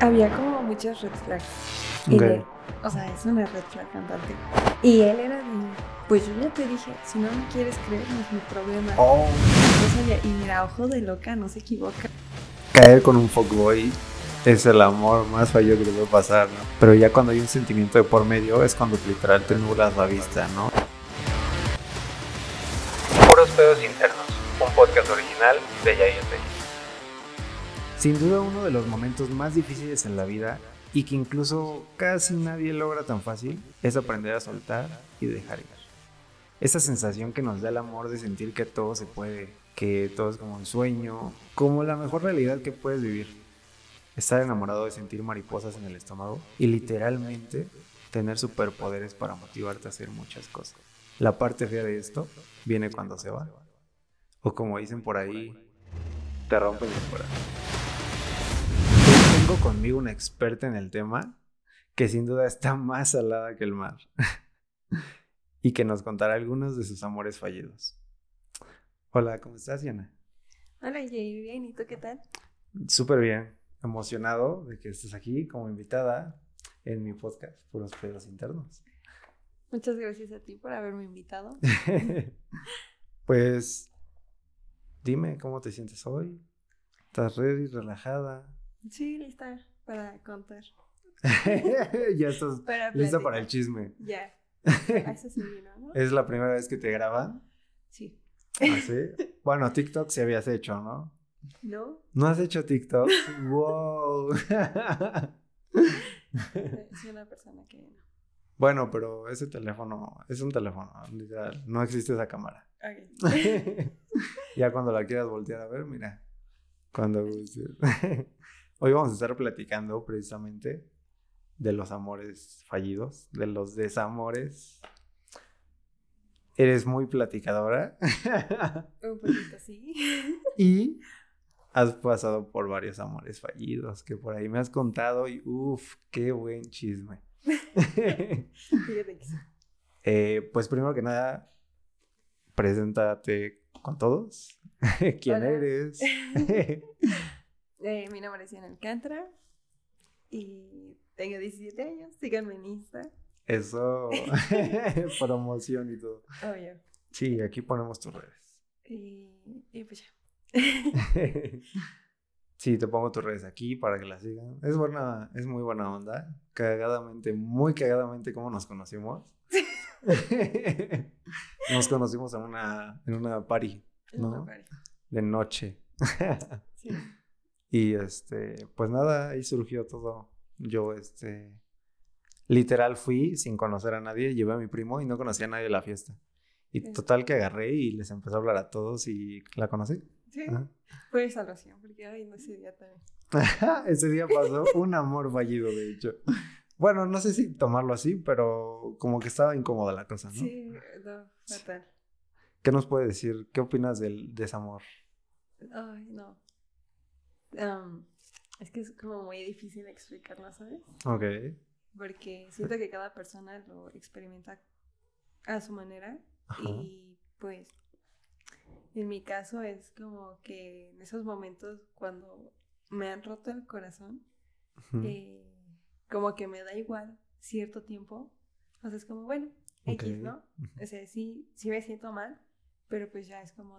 había como muchas red flags. Ok. él. O sea, es una red flag cantante. Y él era de, pues yo ya te dije, si no me quieres creer, no es mi problema. Oh. Y mira, ojo de loca, no se equivoca. Caer con un fuckboy es el amor más fallo que te puede pasar, ¿no? Pero ya cuando hay un sentimiento de por medio es cuando literal te nublas la vista, ¿no? Puros pedos internos, un podcast original de Yair Sin duda uno de los momentos más difíciles en la vida y que incluso casi nadie logra tan fácil es aprender a soltar y dejar ir. Esa sensación que nos da el amor de sentir que todo se puede, que todo es como un sueño, como la mejor realidad que puedes vivir. Estar enamorado de sentir mariposas en el estómago y literalmente tener superpoderes para motivarte a hacer muchas cosas. La parte fea de esto viene cuando se va. O como dicen por ahí, te rompen el corazón. Tengo conmigo una experta en el tema que sin duda está más salada que el mar y que nos contará algunos de sus amores fallidos. Hola, ¿cómo estás, Diana? Hola, Jay, bien, ¿y tú qué tal? Súper bien, emocionado de que estés aquí como invitada en mi podcast, Puros Pedos Internos. Muchas gracias a ti por haberme invitado. pues, dime cómo te sientes hoy. ¿Estás ready, relajada? Sí, lista para contar. ya estás Para lista para el chisme. Ya. Eso sí ¿no? ¿Es la primera vez que te graban? Sí. ¿Ah, sí? Bueno, TikTok sí habías hecho, ¿no? ¿No? ¿No has hecho TikTok? ¡Wow! Soy una persona que no. bueno, pero ese teléfono es un teléfono, literal. No existe esa cámara. Ok. ya cuando la quieras voltear a ver, mira. Cuando gustes. Hoy vamos a estar platicando precisamente de los amores fallidos, de los desamores. Eres muy platicadora Un poquito sí. y has pasado por varios amores fallidos que por ahí me has contado y uff, qué buen chisme. Fíjate que sí. Eh, pues primero que nada, preséntate con todos. ¿Quién Hola. eres? Eh, mi nombre es Diana Alcántara y tengo 17 años. Síganme en Insta. Eso, promoción y todo. Obvio. Sí, aquí ponemos tus redes. Y, y pues ya. Sí, te pongo tus redes aquí para que las sigan. Es buena, es muy buena onda. Cagadamente, muy cagadamente como nos conocimos. nos conocimos en una, en una party ¿No? una pareja. de noche. Sí. Y este, pues nada, ahí surgió todo. Yo, este, literal fui sin conocer a nadie, llevé a mi primo y no conocía a nadie de la fiesta. Y Sí. total que agarré y les empecé a hablar a todos y la conocí. Sí. Ajá. Fue salvación, porque ay, no ese día también. Ese día pasó un amor fallido, de hecho. Bueno, no sé si tomarlo así, pero como que estaba incómoda la cosa, ¿no? Sí, no, fatal. ¿Qué nos puede decir? ¿Qué opinas del desamor? Ay, no. Am, es que es como muy difícil explicarlo, ¿sabes? Ok. Porque siento que cada persona lo experimenta a su manera. Ajá. Y pues, en mi caso es como que en esos momentos cuando me han roto el corazón, eh, como que me da igual cierto tiempo. O sea, es como, bueno. X, ¿no? O sea, sí, sí me siento mal, pero pues ya es como,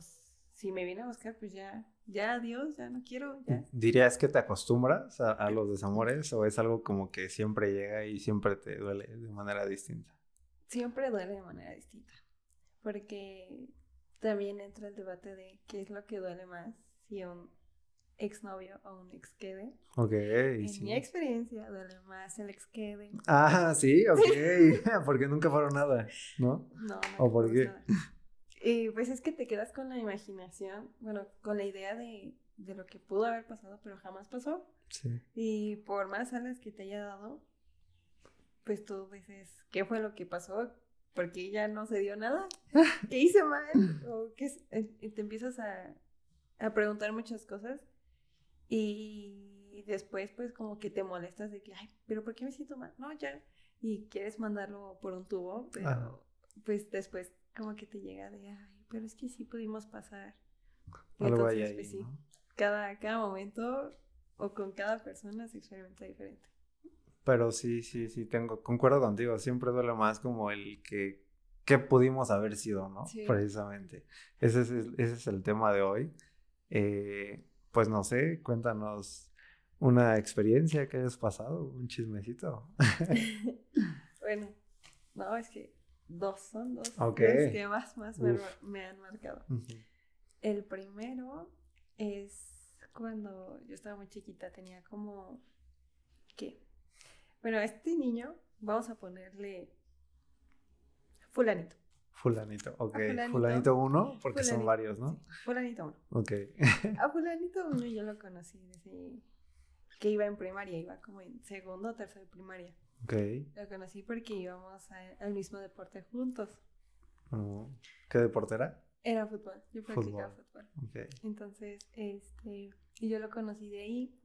si me viene a buscar, pues ya, ya adiós, ya no quiero, ya. ¿Dirías que te acostumbras a, a los desamores o es algo como que siempre llega y siempre te duele de manera distinta? Siempre duele de manera distinta, porque también entra el debate de qué es lo que duele más, si un exnovio o un ex quede. Ok, En sí. mi experiencia duele más el ex quede. Ah, sí, ok. Porque nunca fueron nada, ¿no? No, no. ¿O por qué? nada. Y pues es que te quedas con la imaginación, bueno, con la idea de, de lo que pudo haber pasado, pero jamás pasó. Sí. Y por más alas que te haya dado, pues tú dices, ¿qué fue lo que pasó? Porque ya no se dio nada. ¿Qué hice mal? O qué es- eh, y te empiezas a, a preguntar muchas cosas. Y después, pues, como que te molestas de que, ay, pero ¿por qué me siento mal? No, ya. Y quieres mandarlo por un tubo, pero pues después, como que te llega de, ay, pero es que sí pudimos pasar. Algo Entonces, ahí, pues sí, ¿no? cada, cada momento o con cada persona se experimenta diferente. Pero sí, sí, sí, tengo, concuerdo contigo, siempre duele más como el que, que pudimos haber sido, ¿no? Sí. Precisamente. Ese es, el- ese es el tema de hoy. Eh, pues no sé, cuéntanos una experiencia que hayas pasado, un chismecito. bueno, no, es que dos son dos. Ok. Los que más, más me, han marcado. El primero es cuando yo estaba muy chiquita, tenía como, ¿qué? Bueno, este niño vamos a ponerle fulanito. Fulanito, ok. fulanito. Fulanito uno, porque son varios, ¿no? sí, fulanito uno. Ok. A fulanito uno yo lo conocí desde que iba en primaria, iba como en segundo o tercero de primaria. Ok. Lo conocí porque íbamos a- al mismo deporte juntos. Mm, ¿Qué deporte era? Era fútbol, yo practicaba fútbol. Ok. Entonces, este, y yo lo conocí de ahí.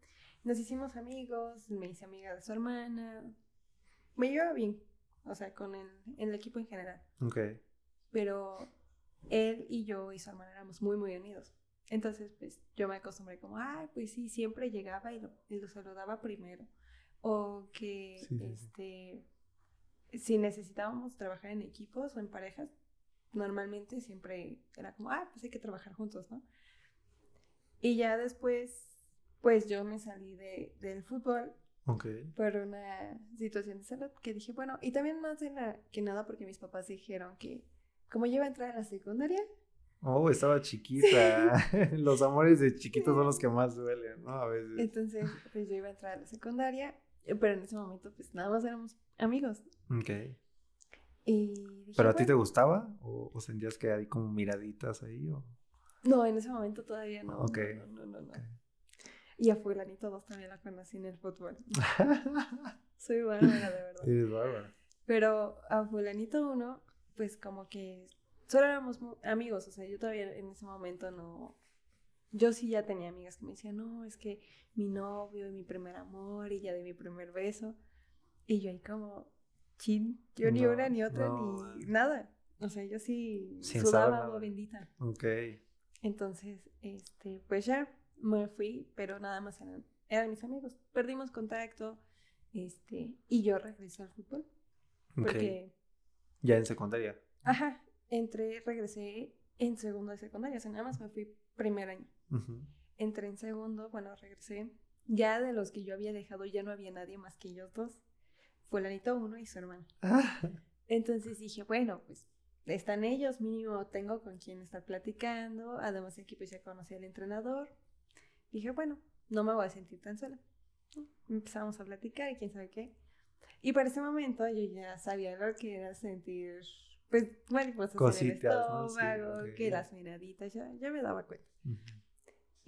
Nos hicimos amigos, me hice amiga de su hermana. Me llevaba bien, o sea, con el, el equipo en general. Ok. Pero él y yo y su hermana éramos muy, muy unidos. Entonces, pues yo me acostumbré como, ay, pues sí, siempre llegaba y lo, y lo saludaba primero. O que, Sí, sí, sí. este, si necesitábamos trabajar en equipos o en parejas, normalmente siempre era como, ah, pues hay que trabajar juntos, ¿no? Y ya después, pues yo me salí de, del fútbol Ok. por una situación de salud que dije, bueno, y también más de la, que nada porque mis papás dijeron que como yo iba a entrar a la secundaria, Oh, estaba chiquita. Los amores de chiquitos son los que más duelen, ¿no? A veces. entonces pues yo iba a entrar a la secundaria, pero en ese momento pues nada más éramos amigos. Ok. Y dije, ¿Pero a ti te gustaba? ¿O, o sentías que hay como miraditas ahí? O... No, en ese momento todavía no. Ok. No, no, no, no. Y a Fulanito 2 también la conocí en el fútbol. Soy bárbara, de verdad. Eres bárbara. Pero a Fulanito 1, pues como que solo éramos amigos, o sea, yo todavía en ese momento no... Yo sí ya tenía amigas que me decían, no, es que mi novio y mi primer amor y ya de mi primer beso. Y yo ahí como, chin, yo ni No, una ni otra no, ni nada. O sea, yo sí Sin sudaba agua bendita. Ok. Entonces, este, pues ya me fui, pero nada más eran, eran mis amigos. Perdimos contacto, este, y yo regresé al fútbol. Ok. Porque, Ya en secundaria. ajá, entré, regresé en segundo de secundaria, o sea, nada más me fui primer año. Ujú. Entré en segundo, bueno, regresé. Ya de los que yo había dejado, ya no había nadie más que ellos dos. Fulanito uno y su hermana. Entonces dije, bueno, pues están ellos, mínimo tengo con quien estar platicando. Además, aquí pues ya conocí al entrenador. Dije, bueno, no me voy a sentir tan sola. Empezamos a platicar y quién sabe qué. Y para ese momento yo ya sabía lo que era sentir, pues, mariposas en el Cositas, ¿no? Sí, estómago, ok. que las miraditas, ya, ya me daba cuenta.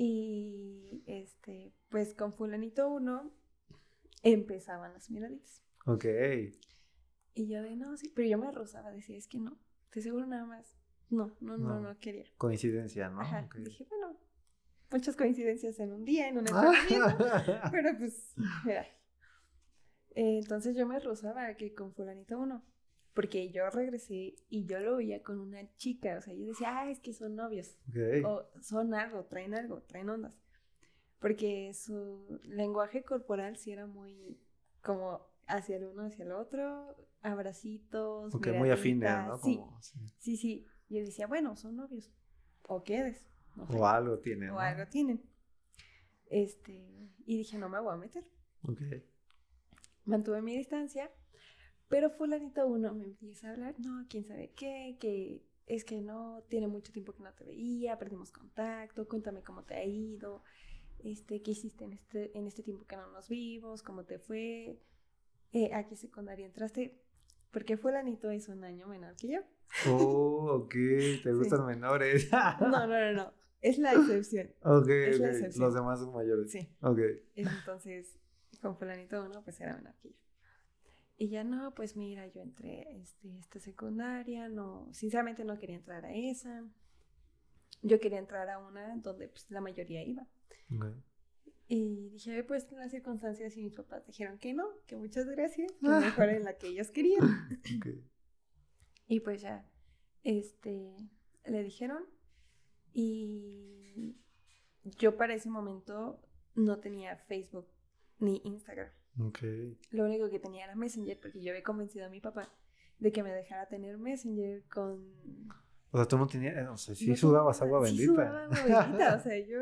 Y este, pues con fulanito uno empezaban las miraditas. Ok. Y yo de no, sí, pero yo me rozaba, decía, es que no, te seguro nada más. No, no, no, No. no, quería. Coincidencia, ¿no? Ajá. Dije, bueno, muchas coincidencias en un día, en un entrenamiento, pero pues, mira. Eh, entonces yo me rozaba que con fulanito uno, porque yo regresé y yo lo veía con una chica, o sea, yo decía, ah, es que son novios. Ok. o son algo, traen algo, traen ondas. Porque su lenguaje corporal sí era muy como hacia el uno, hacia el otro, abracitos. Ok, muy afines, ¿no? Sí, sí. sí, sí. Yo decía, bueno, son novios. O quedes. no sé, O algo tiene, o ¿no? algo tienen. Este, y dije, no me voy a meter. Ok. Mantuve mi distancia, pero fulanito uno me empieza a hablar, no, quién sabe qué, que es que no, tiene mucho tiempo que no te veía, perdimos contacto, cuéntame cómo te ha ido, este, qué hiciste en este, en este tiempo que no nos vimos, cómo te fue, eh, a qué secundaria entraste, porque fulanito es un año menor que yo. Oh, ok. Te gustan menores. No, no, no, no, es la excepción. Ok, Es la excepción. Los demás son mayores. Sí. Ok. Entonces, con fulanito uno, pues era menor que yo. Y ya no, pues mira, yo entré este, esta secundaria, no, sinceramente no quería entrar a esa. Yo quería entrar a una donde pues, la mayoría iba. Y dije, pues las circunstancias y mis papás dijeron que no, que muchas gracias, que mejor en la que ellos querían. Y pues ya, este, le dijeron. Y yo para ese momento no tenía Facebook ni Instagram. Ok. Lo único que tenía era Messenger porque yo había convencido a mi papá de que me dejara tener Messenger con... O sea, tú no tenías, o sea, sí no sudabas tenía- agua sí bendita. sudaba agua bendita, o sea, yo...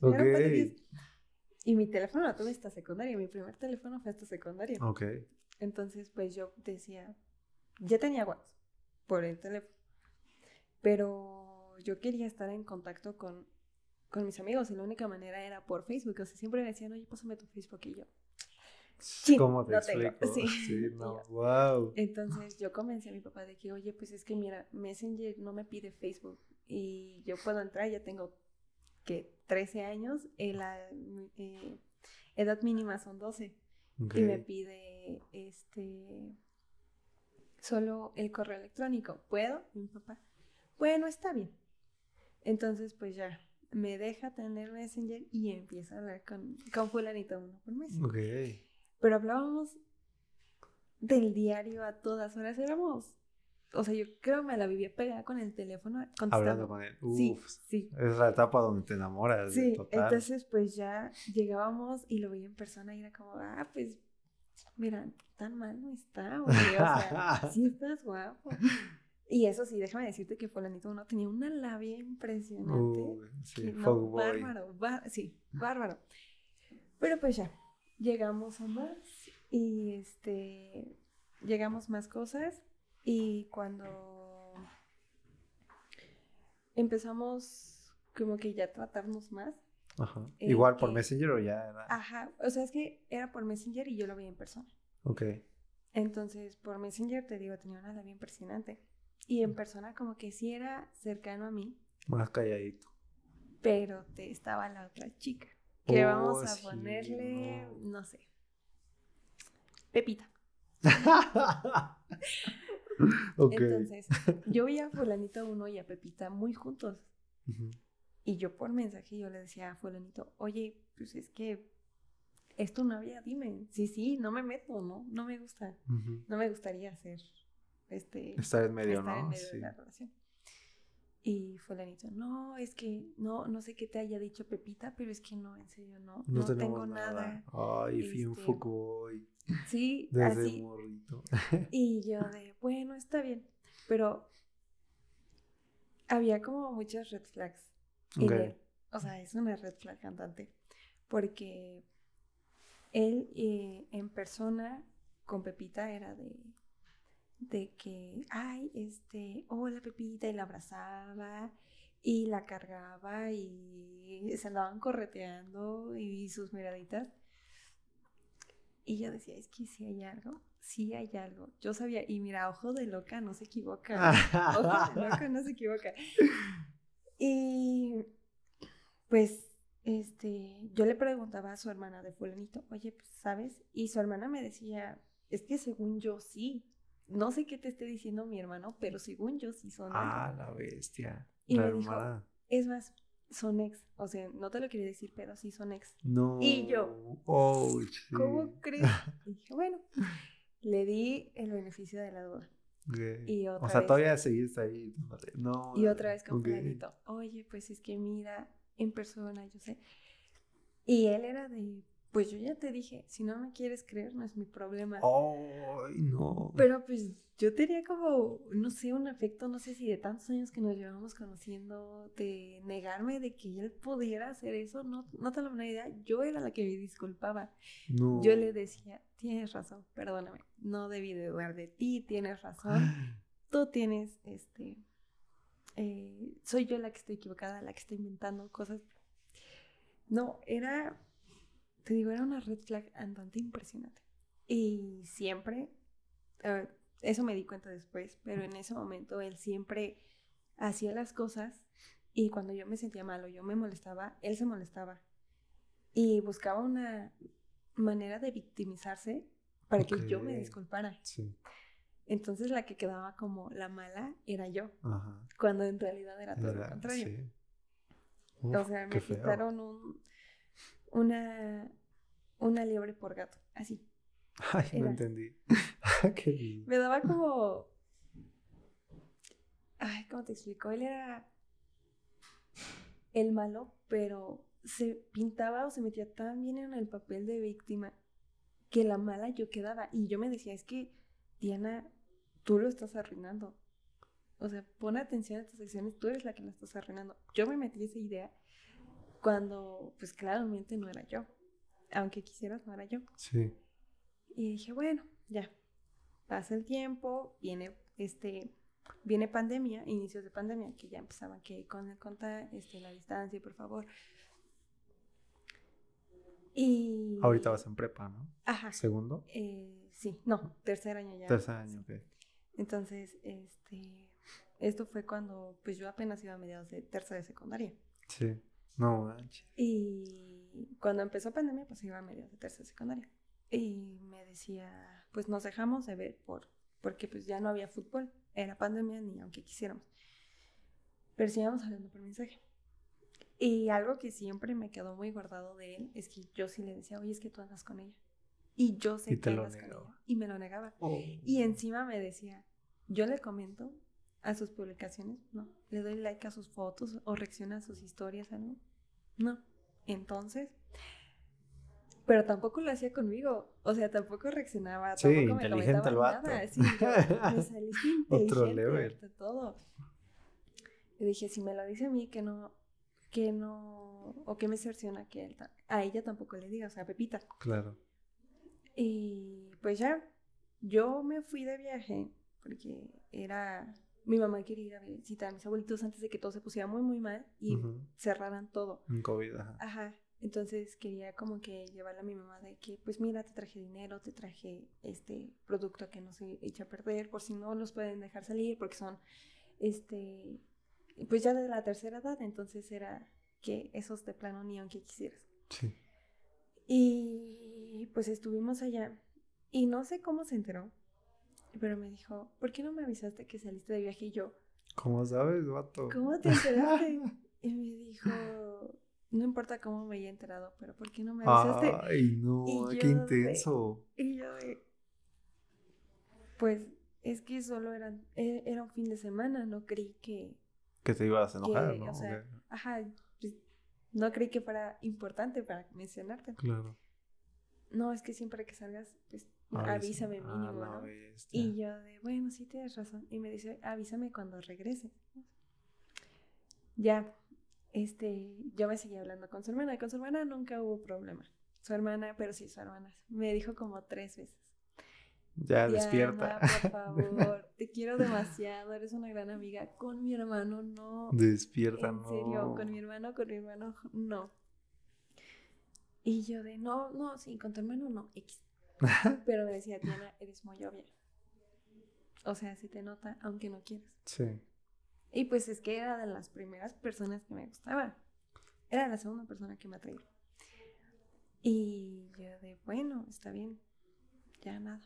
Y mi teléfono lo tuve hasta secundaria, mi primer teléfono fue hasta secundaria. Ok. Entonces, pues yo decía, ya tenía WhatsApp por el teléfono, pero yo quería estar en contacto con, con mis amigos y la única manera era por Facebook. O sea, siempre me decían, oye, pásame tu Facebook y yo. Sí, ¿Cómo te no tengo, explico? sí. Sí, no. Wow. Entonces yo convencí a mi papá de que, oye, pues es que mira, Messenger no me pide Facebook y yo puedo entrar, ya tengo que 13 años, eh, la eh, edad mínima son 12 Ok. y me pide este solo el correo electrónico. ¿Puedo? Mi papá, bueno, está bien. Entonces, pues ya, me deja tener Messenger y empieza a hablar con, con fulanito uno por mes. Ok. Pero hablábamos del diario a todas horas. Éramos, o sea, yo creo que me la vivía pegada con el teléfono contestando. Hablando con él. Uf. Sí, sí. Es la etapa donde te enamoras. Sí, total. entonces pues ya llegábamos y lo veía en persona y era como, ah, pues, mira, tan mal no está, güey, o sea, sí estás guapo. Y eso sí, déjame decirte que Fulanito uno tenía una labia impresionante. Uy, sí, no, bárbaro, bá- sí, bárbaro. Pero pues ya, llegamos a más y este, llegamos más cosas y cuando empezamos como que ya tratarnos más, Ajá. eh, Igual por que- Messenger o ya era. ajá, o sea, es que era por Messenger y yo lo veía en persona. Ok. Entonces, por Messenger te digo, tenía una labia impresionante. Y en persona como que sí era cercano a mí, Más calladito. pero te estaba la otra chica. Que Oh, vamos a sí, ponerle, no. sé, Pepita. ok. Entonces, yo veía a fulanito uno y a Pepita muy juntos. Y yo por mensaje yo le decía a fulanito, oye, pues es que es tu novia, dime. Sí, sí, no me meto, ¿no? No me gusta. No me gustaría hacer este... Estar en medio, estar en ¿no? medio Sí. de la relación. Y fulanito, no, es que no, no sé qué te haya dicho Pepita, pero es que no, en serio, no, no, tengo nada. Ay, fui un Este, fuckboy. Sí, Desde así. morrito. Y yo de, bueno, está bien. Pero había como muchas red flags en Ok. él. O sea, es una red flag cantante. Porque él eh, en persona con Pepita era de, de que, ay, este, hola Pepita, y la abrazaba y la cargaba y se andaban correteando y sus miraditas. Y yo decía, es que si hay algo, sí hay algo. Yo sabía, y mira, ojo de loca no se equivoca. Ojo de loca no se equivoca. Y pues, este, yo le preguntaba a su hermana de fulanito, oye, pues, ¿sabes? Y su hermana me decía, es que según yo sí. No sé qué te esté diciendo mi hermano, pero según yo sí son algo". Ah, la bestia. Y la me dijo. Es más, son ex. O sea, no te lo quería decir, pero sí son ex. No. y yo, Oh, sí. ¿Cómo crees? Y dije, bueno, le di el beneficio de la duda. Y otra o sea, vez- todavía seguiste ahí. No. Y otra vez con ok. fulanito, oye, pues es que mira, en persona, yo sé. Y él era de, pues yo ya te dije, si no me quieres creer, no es mi problema. Ay, no. Pero pues yo tenía como, no sé, un afecto, no sé si de tantos años que nos llevamos conociendo, de negarme de que él pudiera hacer eso, no, no te lo una idea, yo era la que me disculpaba. no. Yo le decía, tienes razón, perdóname, no debí de dudar de ti, tienes razón, tú tienes, este, eh, soy yo la que estoy equivocada, la que está inventando cosas. No, era, te digo, era una red flag andante impresionante. Y siempre, eso me di cuenta después, pero en ese momento él siempre hacía las cosas y cuando yo me sentía mal o yo me molestaba, él se molestaba. Y buscaba una manera de victimizarse para que yo me disculpara. Sí. Entonces la que quedaba como la mala era yo, Ajá. cuando en realidad era todo lo Era- contrario. sí. o sea, me quitaron un, una, una liebre por gato, así. Ay, no entendí. qué lindo. Me daba como... Ay, ¿cómo te explico? Él era el malo, pero se pintaba o se metía tan bien en el papel de víctima que la mala yo quedaba. Y yo me decía, es que, Diana, tú lo estás arruinando. O sea, pon atención a tus acciones, tú eres la que la estás arruinando. Yo me metí esa idea cuando, pues claramente no era yo. Aunque quisieras, no era yo. Sí. Y dije, bueno, ya. Pasa el tiempo, viene este viene pandemia, inicios de pandemia, que ya empezaban que con el contar este, la distancia, por favor. Y... Ahorita vas en prepa, ¿no? Ajá. ¿Segundo? Eh, sí, no, tercer año ya. Tercer año, ok. Entonces, este, esto fue cuando, pues yo apenas iba a mediados de tercera de secundaria. Sí, no manches. Y cuando empezó pandemia, pues iba a mediados de tercera secundaria. Y me decía, pues nos dejamos de ver por, porque pues ya no había fútbol, era pandemia ni aunque quisiéramos. Pero sí íbamos hablando por mensaje. Y algo que siempre me quedó muy guardado de él es que yo sí le decía, oye, es que tú andas con ella. Y yo sé que andas con ella. Y me lo negaba. Oh. Y encima me decía, yo le comento a sus publicaciones, no. Le doy like a sus fotos o reacciona a sus historias, algo. No. Entonces, pero tampoco lo hacía conmigo. O sea, tampoco reaccionaba. Sí, tampoco inteligente el vato. Nada. Sí, yo, me saliste inteligente Otro level. todo. Y dije, si me lo dice a mí, que no, que no, o que me cerciona que él, a ella tampoco le diga, o sea, a Pepita. Claro. Y pues ya, yo me fui de viaje porque era, mi mamá quería ir a visitar a mis abuelitos antes de que todo se pusiera muy, muy mal y cerraran todo. En COVID, ajá. Ajá. Entonces quería como que llevarle a mi mamá de que, pues mira, te traje dinero, te traje este producto que no se echa a perder, por si no los pueden dejar salir, porque son, este, pues ya de la tercera edad, entonces era que esos de plano ni aunque quisieras. Sí. Y pues estuvimos allá y no sé cómo se enteró, pero me dijo, ¿por qué no me avisaste que saliste de viaje y yo? ¿Cómo sabes, vato? ¿Cómo te enteraste? y me dijo, no importa cómo me haya enterado, pero ¿por qué no me avisaste? Ay, no, qué intenso. y yo pues es que solo era, e, era un fin de semana, no creí que... Que te ibas a enojar, ¿no? O sea, ajá, pues, no creí que fuera importante para mencionarte. Claro. No, es que siempre que salgas, pues avísame mínimo, ¿no? Y yo de, bueno, sí tienes razón. Y me dice, avísame cuando regrese. Ya, este, yo me seguía hablando con su hermana. Con su hermana nunca hubo problema. Su hermana, pero sí, su hermana. Me dijo como tres veces. Ya, despierta. Por favor, te quiero demasiado, eres una gran amiga. Con mi hermano, no. Despierta, en serio, con mi hermano, con mi hermano, no. Y yo de, no, no, sí, con tu hermano no, X. Pero me decía, Diana, eres muy obvia. O sea, si te nota, aunque no quieras. Sí. Y pues es que era de las primeras personas que me gustaba. Era la segunda persona que me atraía. Y yo de, bueno, está bien, ya nada.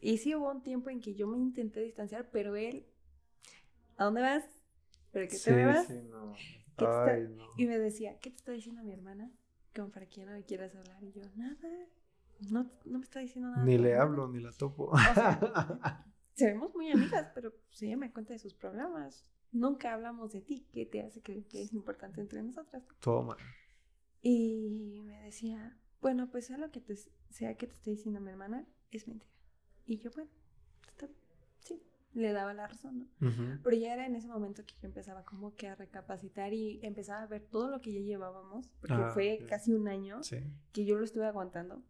Y sí hubo un tiempo en que yo me intenté distanciar, pero él, ¿a dónde vas? ¿Pero qué te sí, vas? Sí, no. Y me decía, ¿qué te está diciendo mi hermana? Como para que no me quieras hablar. Y yo, nada, no, no me está diciendo nada. Ni le hablo, ni la topo. O sea, seremos muy amigas, pero pues ella me cuenta de sus problemas nunca hablamos de ti, ¿qué te hace creer que es importante entre nosotras? Toma. Y me decía, bueno, pues sea lo que te, sea que te esté diciendo mi hermana, es mentira. Y yo, bueno, está, sí, le daba la razón, ¿no? Pero ya era en ese momento que yo empezaba como que a recapacitar y empezaba a ver todo lo que ya llevábamos, porque ah, fue casi un año que yo lo estuve aguantando.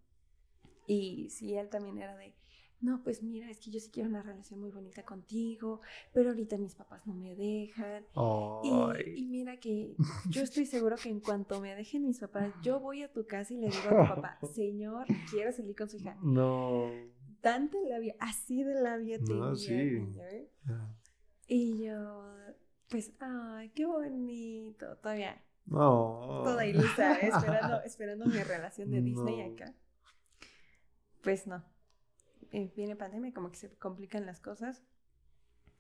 Y sí, él también era de, no, pues mira, es que yo sí quiero una relación muy bonita contigo, pero ahorita mis papás no me dejan. Y, mira que yo estoy seguro que en cuanto me dejen mis papás, yo voy a tu casa y le digo a tu papá, señor, quiero salir con su hija. No. Tanta labia, así de labia tenía. No, sí. Y yo, pues, ay, qué bonito, todavía. No. Toda ilusa, esperando, esperando mi relación de Disney acá. Pues no eh, viene pandemia, como que se complican las cosas.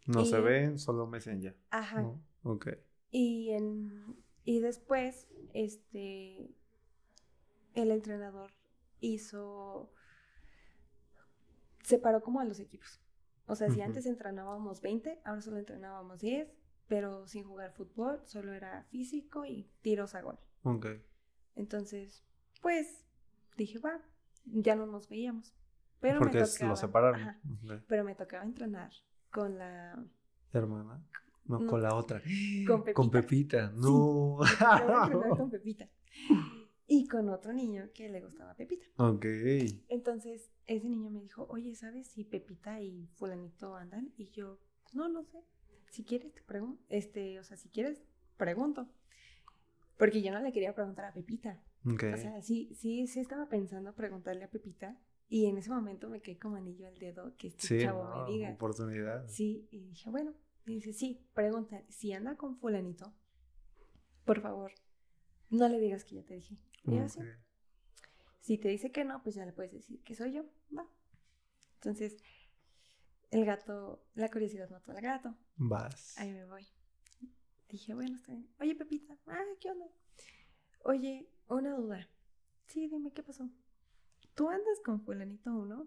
No se ven, solo Messenger. Ajá. Ok. Y, en, y después, este, el entrenador hizo, separó como a los equipos. O sea, si antes entrenábamos 20, ahora solo entrenábamos 10, pero sin jugar fútbol, solo era físico y tiros a gol. Ok. Entonces, pues dije, va, ya no nos veíamos. Pero Porque me tocaba, lo separaron. ajá, pero me tocaba entrenar con la Hermana. No, No. con la otra. Con Con Pepita. Pepita. No. con Pepita. Y con otro niño que le gustaba Pepita. ok. Entonces, ese niño me dijo, oye, ¿sabes si Pepita y fulanito andan? Y yo, no, no sé. Si quieres, te pregunto. Este, o sea, si quieres, pregunto. Porque yo no le quería preguntar a Pepita. Ok. O sea, sí, sí, sí estaba pensando preguntarle a Pepita. Y en ese momento me quedé como anillo al dedo que este sí, chavo no, me diga. oportunidad. Sí, y dije, bueno. Y dice, sí, pregunta, si anda con fulanito, por favor, no le digas que ya te dije. Y yo, "Sí". Ok. Si te dice que no, pues ya le puedes decir que soy yo. Va. Entonces, el gato, la curiosidad mató al gato. Vas. Ahí me voy. Dije, bueno, está bien. Oye, Pepita, ah, ¿qué onda? Oye, una duda. Sí, dime, ¿qué pasó? ¿Tú andas con fulanito uno?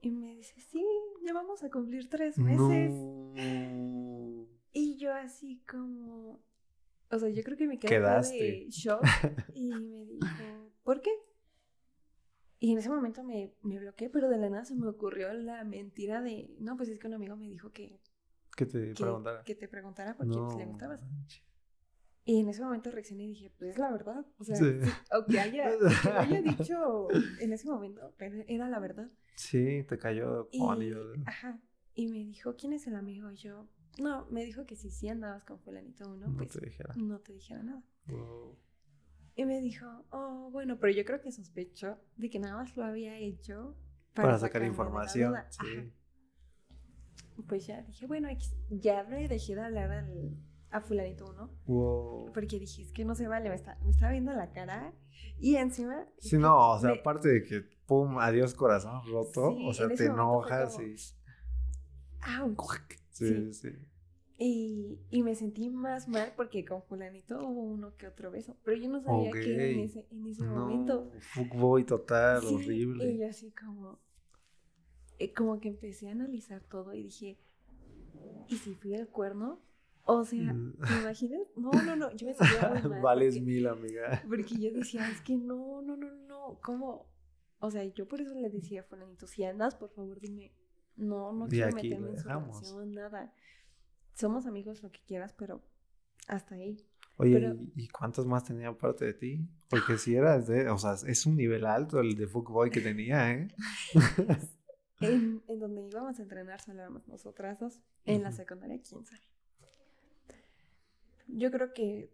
Y me dice, sí, ya vamos a cumplir tres meses. No. Y yo así como... O sea, yo creo que me quedé Quedaste. de shock. Y me dijo, ¿por qué? Y en ese momento me, me bloqueé, pero de la nada se me ocurrió la mentira de... No, pues es que un amigo me dijo que, ¿Qué te que, preguntara? que te preguntara porque pues, le gustabas. Y en ese momento reaccioné y dije, pues es la verdad. O sea, Sí. sí, aunque haya, haya dicho en ese momento, pero era la verdad. Sí, te cayó Y, ajá, y me dijo, ¿quién es el amigo? Y yo, no, me dijo que si sí andabas con fulanito uno, No pues te dijera. no te dijera nada. Wow. Y me dijo, oh, bueno, pero yo creo que sospechó de que nada más lo había hecho Para, sacar de la información. Sí. Pues ya dije, bueno, ya le dejé de hablar al, a fulanito uno, Wow. porque dije, es que no se vale, me está, me está viendo la cara y encima... Sí, no, o sea, me- aparte de que, pum, adiós corazón roto, Sí, o sea, te enojas como- y... ¡Auch! Sí, sí. Y, y me sentí más mal porque con fulanito hubo uno que otro beso, pero yo no sabía que era en ese, en ese No, momento. fuckboy total, Sí, horrible. Y yo así como, eh, como que empecé a analizar todo y dije, ¿y si fui el cuerno? O sea, Mm. ¿te imaginas? No, no, no, yo me sentía muy mal. Vales porque, mil, amiga. porque yo decía, es que no, no, no, no, ¿cómo? O sea, yo por eso le decía a fulanito, si andas, por favor, dime, no, no De quiero aquí meterme en su relación, nada. Somos amigos, lo que quieras, pero hasta ahí. Oye, Pero- ¿y- ¿y cuántos más tenía aparte de ti? Porque si eras de, o sea, es un nivel alto el de fuckboy que tenía, ¿eh? En, en donde íbamos a entrenar solo éramos nosotras dos. En la secundaria, quién sabe. Yo creo que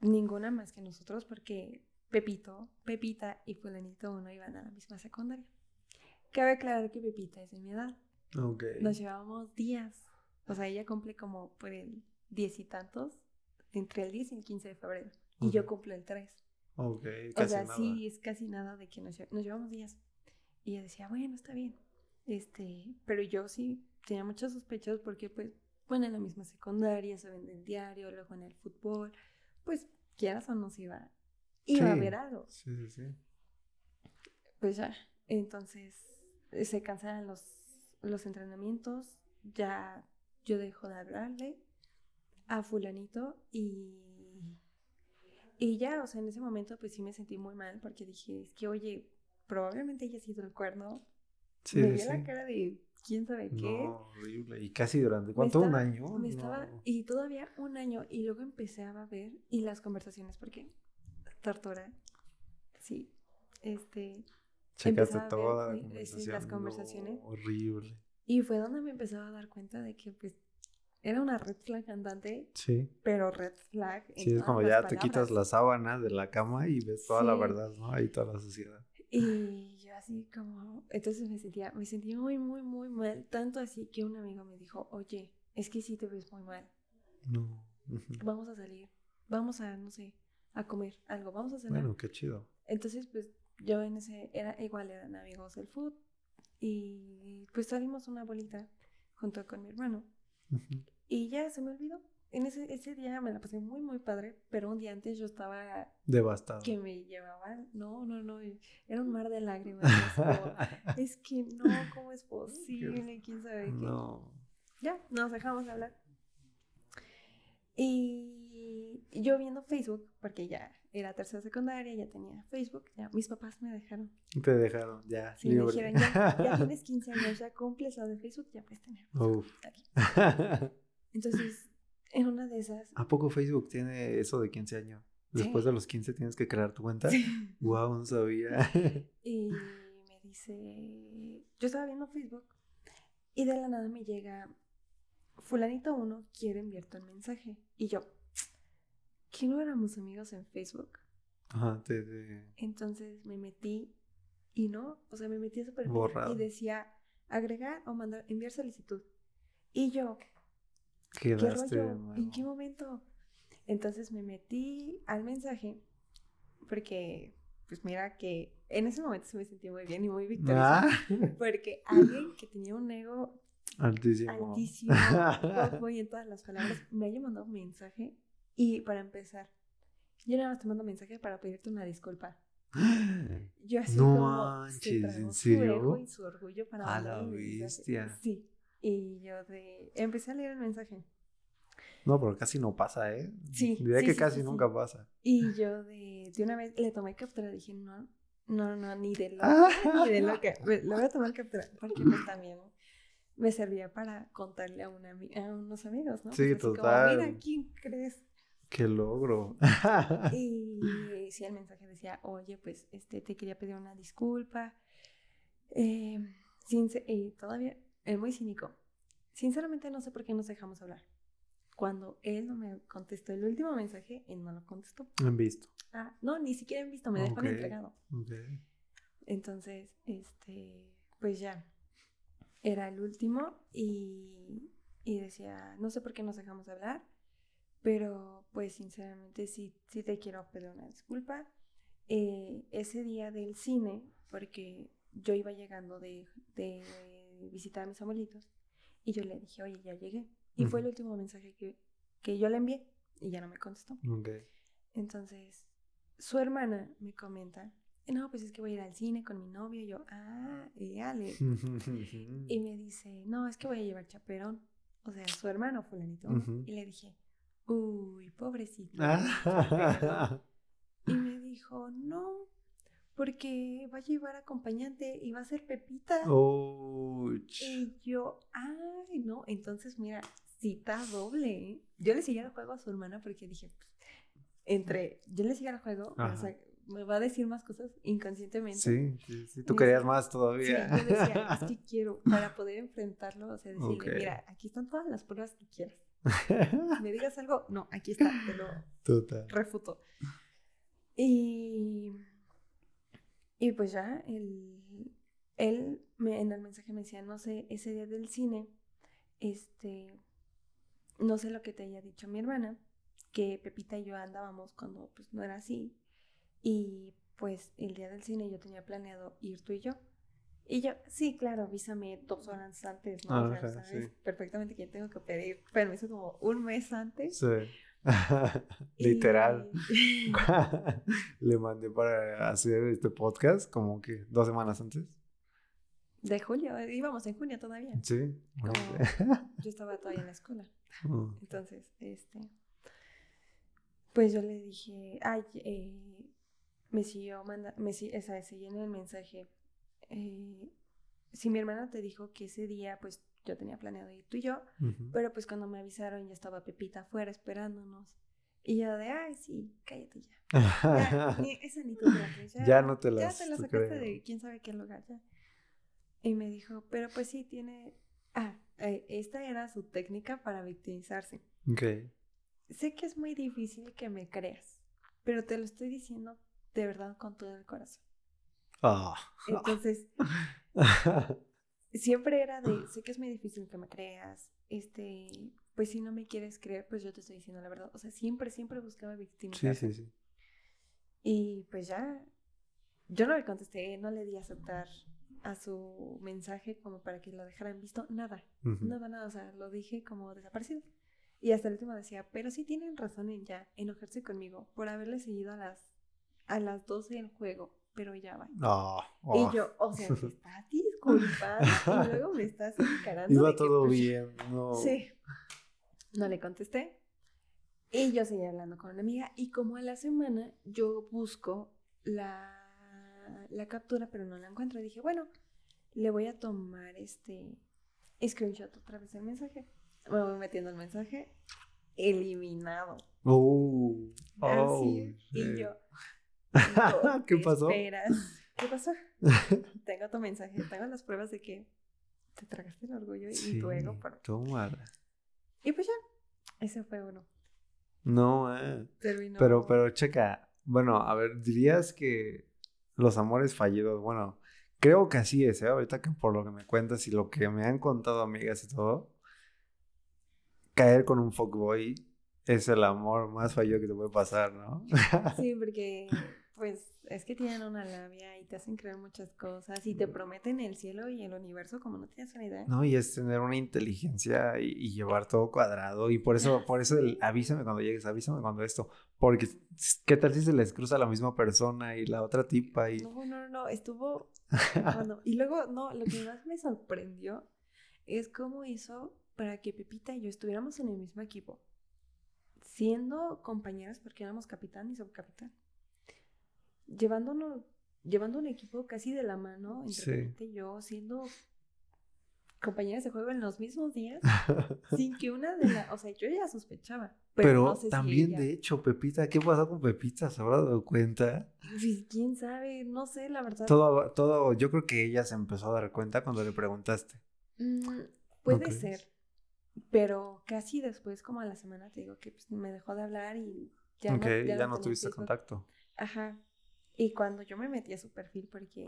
ninguna más que nosotros, porque Pepito, Pepita y Fulanito uno iban a la misma secundaria. Cabe aclarar que Pepita es de mi edad. Ok. Nos llevábamos días. O sea, ella cumple como por el diez y tantos, entre el 10 y el 15 de febrero. Y yo cumplo el 3. Ok, O casi sea, nada. sí, es casi nada de que nos, lle- nos llevamos días. Y ella decía, bueno, está bien. Este, pero yo sí tenía muchas sospechas porque, pues, bueno, en la misma secundaria, se vende el diario, luego en el fútbol, pues, quieras o no se iba, iba a Sí. haber algo. Sí, sí, sí. Pues ya, entonces eh, se cansaron los, los entrenamientos, ya yo dejo de hablarle a fulanito y, y ya, o sea, en ese momento pues sí me sentí muy mal porque dije, es que oye, probablemente haya sido el cuerno. Sí, me sí, dio la sí. cara de quién sabe qué. No, horrible. Y casi durante, ¿cuánto? ¿Un estaba- año? me estaba- No. y todavía un año y luego empecé a ver y las conversaciones porque tortura, sí, este, Checaste empezaba a ver, toda la eh, eh, sí, las conversación. conversaciones. No, horrible. Y fue donde me empezaba a dar cuenta de que pues era una red flag andante, Sí. pero red flag. en Sí, es las ya te quitas palabras. la sábana de la cama y ves toda la Sí. verdad, ¿no? Ahí toda la sociedad. Y así como, entonces me sentía, me sentí muy, muy, muy mal. Tanto así que un amigo me dijo, oye, es que sí te ves muy mal. No. Vamos a salir, vamos a, no sé, a comer algo, vamos a cenar. Bueno, qué chido. Entonces, pues yo en ese, era igual eran amigos del food. Y pues salimos una bolita junto con mi hermano. Y ya se me olvidó. En ese, ese día me la pasé muy, muy padre, pero un día antes yo estaba Devastado. que me llevaban. No, no, no. Era un mar de lágrimas. es como, es que no, ¿cómo es posible? ¿Quién sabe qué? no. Ya, nos dejamos de hablar. Y yo viendo Facebook, porque ya era tercera secundaria, ya tenía Facebook, ya mis papás me dejaron. Te dejaron, ya. Sí, me dijeron, ya, ya tienes 15 años, ya cumples lo de Facebook, ya puedes tener. Facebook. Entonces, en una de esas. ¿A poco Facebook tiene eso de 15 años? Después de los 15 tienes que crear tu cuenta. Sí. Wow, no sabía. y me dice, yo estaba viendo Facebook y de la nada me llega, fulanito uno quiere enviarte un mensaje. Y yo, ¿que no éramos amigos en Facebook? Ajá, te, Entonces me metí y no, o sea, me metí a su perfil y decía agregar o mandar, enviar solicitud. Y yo, ¿qué rollo? ¿En qué momento? Entonces me metí al mensaje porque, pues mira que en ese momento se me sentía muy bien y muy victoriosa. Ah. Porque alguien que tenía un ego altísimo, altísimo y en todas las palabras, me haya mandado un mensaje y para empezar, yo nada más te mando un mensaje para pedirte una disculpa. Yo así no como manches, ¿en serio? su ego y su orgullo para A la bestia. Sí. Y yo de empecé a leer el mensaje. No, pero casi no pasa, ¿eh? Sí. Diría que casi nunca pasa. Y yo de, de una vez le tomé captura, dije, no, no, no, ni de lo ah. ni de lo que, lo voy a tomar captura, porque pues también me servía para contarle a, una, a unos amigos, ¿no? Sí, pues total. Como, Mira, ¿quién crees? ¡Qué logro! y sí, el mensaje decía, oye, pues este, te quería pedir una disculpa. Eh, sin, y todavía, es muy cínico. Sinceramente no sé por qué nos dejamos hablar. Cuando él no me contestó el último mensaje, él no lo contestó. Han visto. Ah, no, ni siquiera han visto, me dejó entregado. Entonces, este, pues ya, era el último y, y decía, no sé por qué nos dejamos hablar, pero pues sinceramente sí, sí te quiero pedir una disculpa. Eh, ese día del cine, porque yo iba llegando de, de visitar a mis abuelitos, y yo le dije, oye, ya llegué. Y fue el último mensaje que, que, yo le envié y ya no me contestó. Entonces, su hermana me comenta, no, pues es que voy a ir al cine con mi novio. Y yo, ah, y Ale. y me dice, no, es que voy a llevar chaperón. O sea, su hermano fulanito. Y le dije, uy, pobrecito. y me dijo, no, porque va a llevar acompañante y va a ser Pepita. Y yo, ay, no, entonces mira, cita doble. Yo le seguía el juego a su hermana porque dije, entre, yo le seguía el juego, o sea, me va a decir más cosas inconscientemente. Sí, sí, sí. Tú querías más todavía. Sí, yo decía, es que quiero, para poder enfrentarlo, o sea, decirle, mira, aquí están todas las pruebas que quieras. Me digas algo, no, aquí está, te lo Total. refuto. Y, y pues ya, él, él me, en el mensaje me decía, no sé, ese día del cine, este, no sé lo que te haya dicho mi hermana, que Pepita y yo andábamos cuando pues no era así. Y pues el día del cine yo tenía planeado ir tú y yo. Y yo, sí, claro, avísame dos horas antes, ¿no? o sea, sabes perfectamente que tengo que pedir permiso como un mes antes. Sí. Literal. Le mandé para hacer este podcast como que dos semanas antes. De julio, íbamos en junio todavía. Sí. yo estaba todavía en la escuela. Mm. Entonces, este. Pues yo le dije, ay, eh, me siguió manda, me esa, seguí en el mensaje. Eh, si mi hermana te dijo que ese día, pues yo tenía planeado ir tú y yo, pero pues cuando me avisaron ya estaba Pepita afuera esperándonos. Y yo de, ay, sí, cállate ya. ya esa ni tú te la crees. Ya, no te la Ya te la sacaste de quién sabe qué lugar ya. Y me dijo, pero pues sí, tiene... Ah, eh, esta era su técnica para victimizarse. Ok. Sé que es muy difícil que me creas, pero te lo estoy diciendo de verdad con todo el corazón. Ah. Entonces, siempre era de, sé que es muy difícil que me creas, este, pues si no me quieres creer, pues yo te estoy diciendo la verdad. O sea, siempre, siempre buscaba víctimas. Sí, sí, sí. Y pues ya, yo no le contesté, no le di a aceptar a su mensaje como para que lo dejaran visto, nada, nada, nada, o sea, lo dije como desaparecido. Y hasta el último decía, pero sí tienen razón en ya enojarse conmigo por haberle seguido a las a las 12 del juego, pero ya va. Oh, Y yo, o sea, te estás disculpando y luego me estás encarando. Iba todo pues, bien, no. Sí. No le contesté. Y yo seguía hablando con una amiga y como a la semana yo busco la, la captura, pero no la encuentro. Dije, bueno, le voy a tomar este screenshot otra vez el mensaje. Me voy metiendo el mensaje. Eliminado. Uh, Así. oh, y yo. ¿Qué "¿Te pasó? esperas? ¿Qué pasó? tengo tu mensaje, tengo las pruebas de que te tragaste el orgullo y tu ego. por- tómala. Y pues ya, ese fue uno. No, eh. Terminó. Pero, pero checa, bueno, a ver, dirías que los amores fallidos, bueno, creo que así es, ¿eh? Ahorita que por lo que me cuentas y lo que me han contado amigas y todo, caer con un fuckboy es el amor más fallido que te puede pasar, ¿no? Sí, porque pues es que tienen una labia y te hacen creer muchas cosas y te prometen el cielo y el universo como no tienes una idea. No, y es tener una inteligencia y, y llevar todo cuadrado. Y por eso, por eso el avísame cuando llegues, avísame cuando esto. Porque, ¿qué tal si se les cruza la misma persona y la otra tipa? Y... No, no, no, estuvo... cuando- Y luego, no, lo que más me sorprendió es cómo hizo para que Pepita y yo estuviéramos en el mismo equipo. Siendo compañeras, porque éramos capitán y subcapitán. Llevándonos, llevando un equipo casi de la mano entre Sí. Yo, siendo compañeras de juego en los mismos días, sin que una de las... O sea, yo ya sospechaba. Pero, Pero, no sé si también, ella- de hecho, Pepita, ¿qué pasó con Pepita? ¿Se habrá dado cuenta? Pues, quién sabe, no sé, la verdad. Todo, todo, yo creo que ella se empezó a dar cuenta cuando le preguntaste. Mm, puede ser. Pero casi después, como a la semana, te digo que pues, me dejó de hablar y ya no, ya, no tuviste Facebook. contacto. Ajá. Y cuando yo me metí a su perfil, porque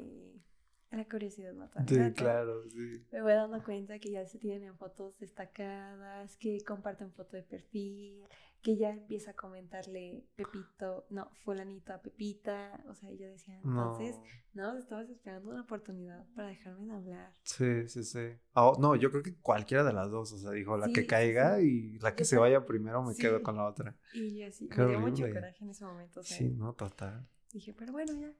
la curiosidad mata Sí, claro, sí. Me voy dando cuenta que ya se tienen fotos destacadas, que comparten foto de perfil, que ya empieza a comentarle Pepito, no, fulanito a Pepita. O sea, yo decía, No. entonces, no, estabas esperando una oportunidad para dejarme de hablar. Sí, sí, sí. Ah, no, yo creo que cualquiera de las dos, o sea, dijo la Sí, que sí, caiga sí. y la que Yo se vaya primero me quedo Sí. con la otra. Y yo así, Qué me dio mucho coraje en ese momento. Sí, no, total. Dije, pero bueno, ya.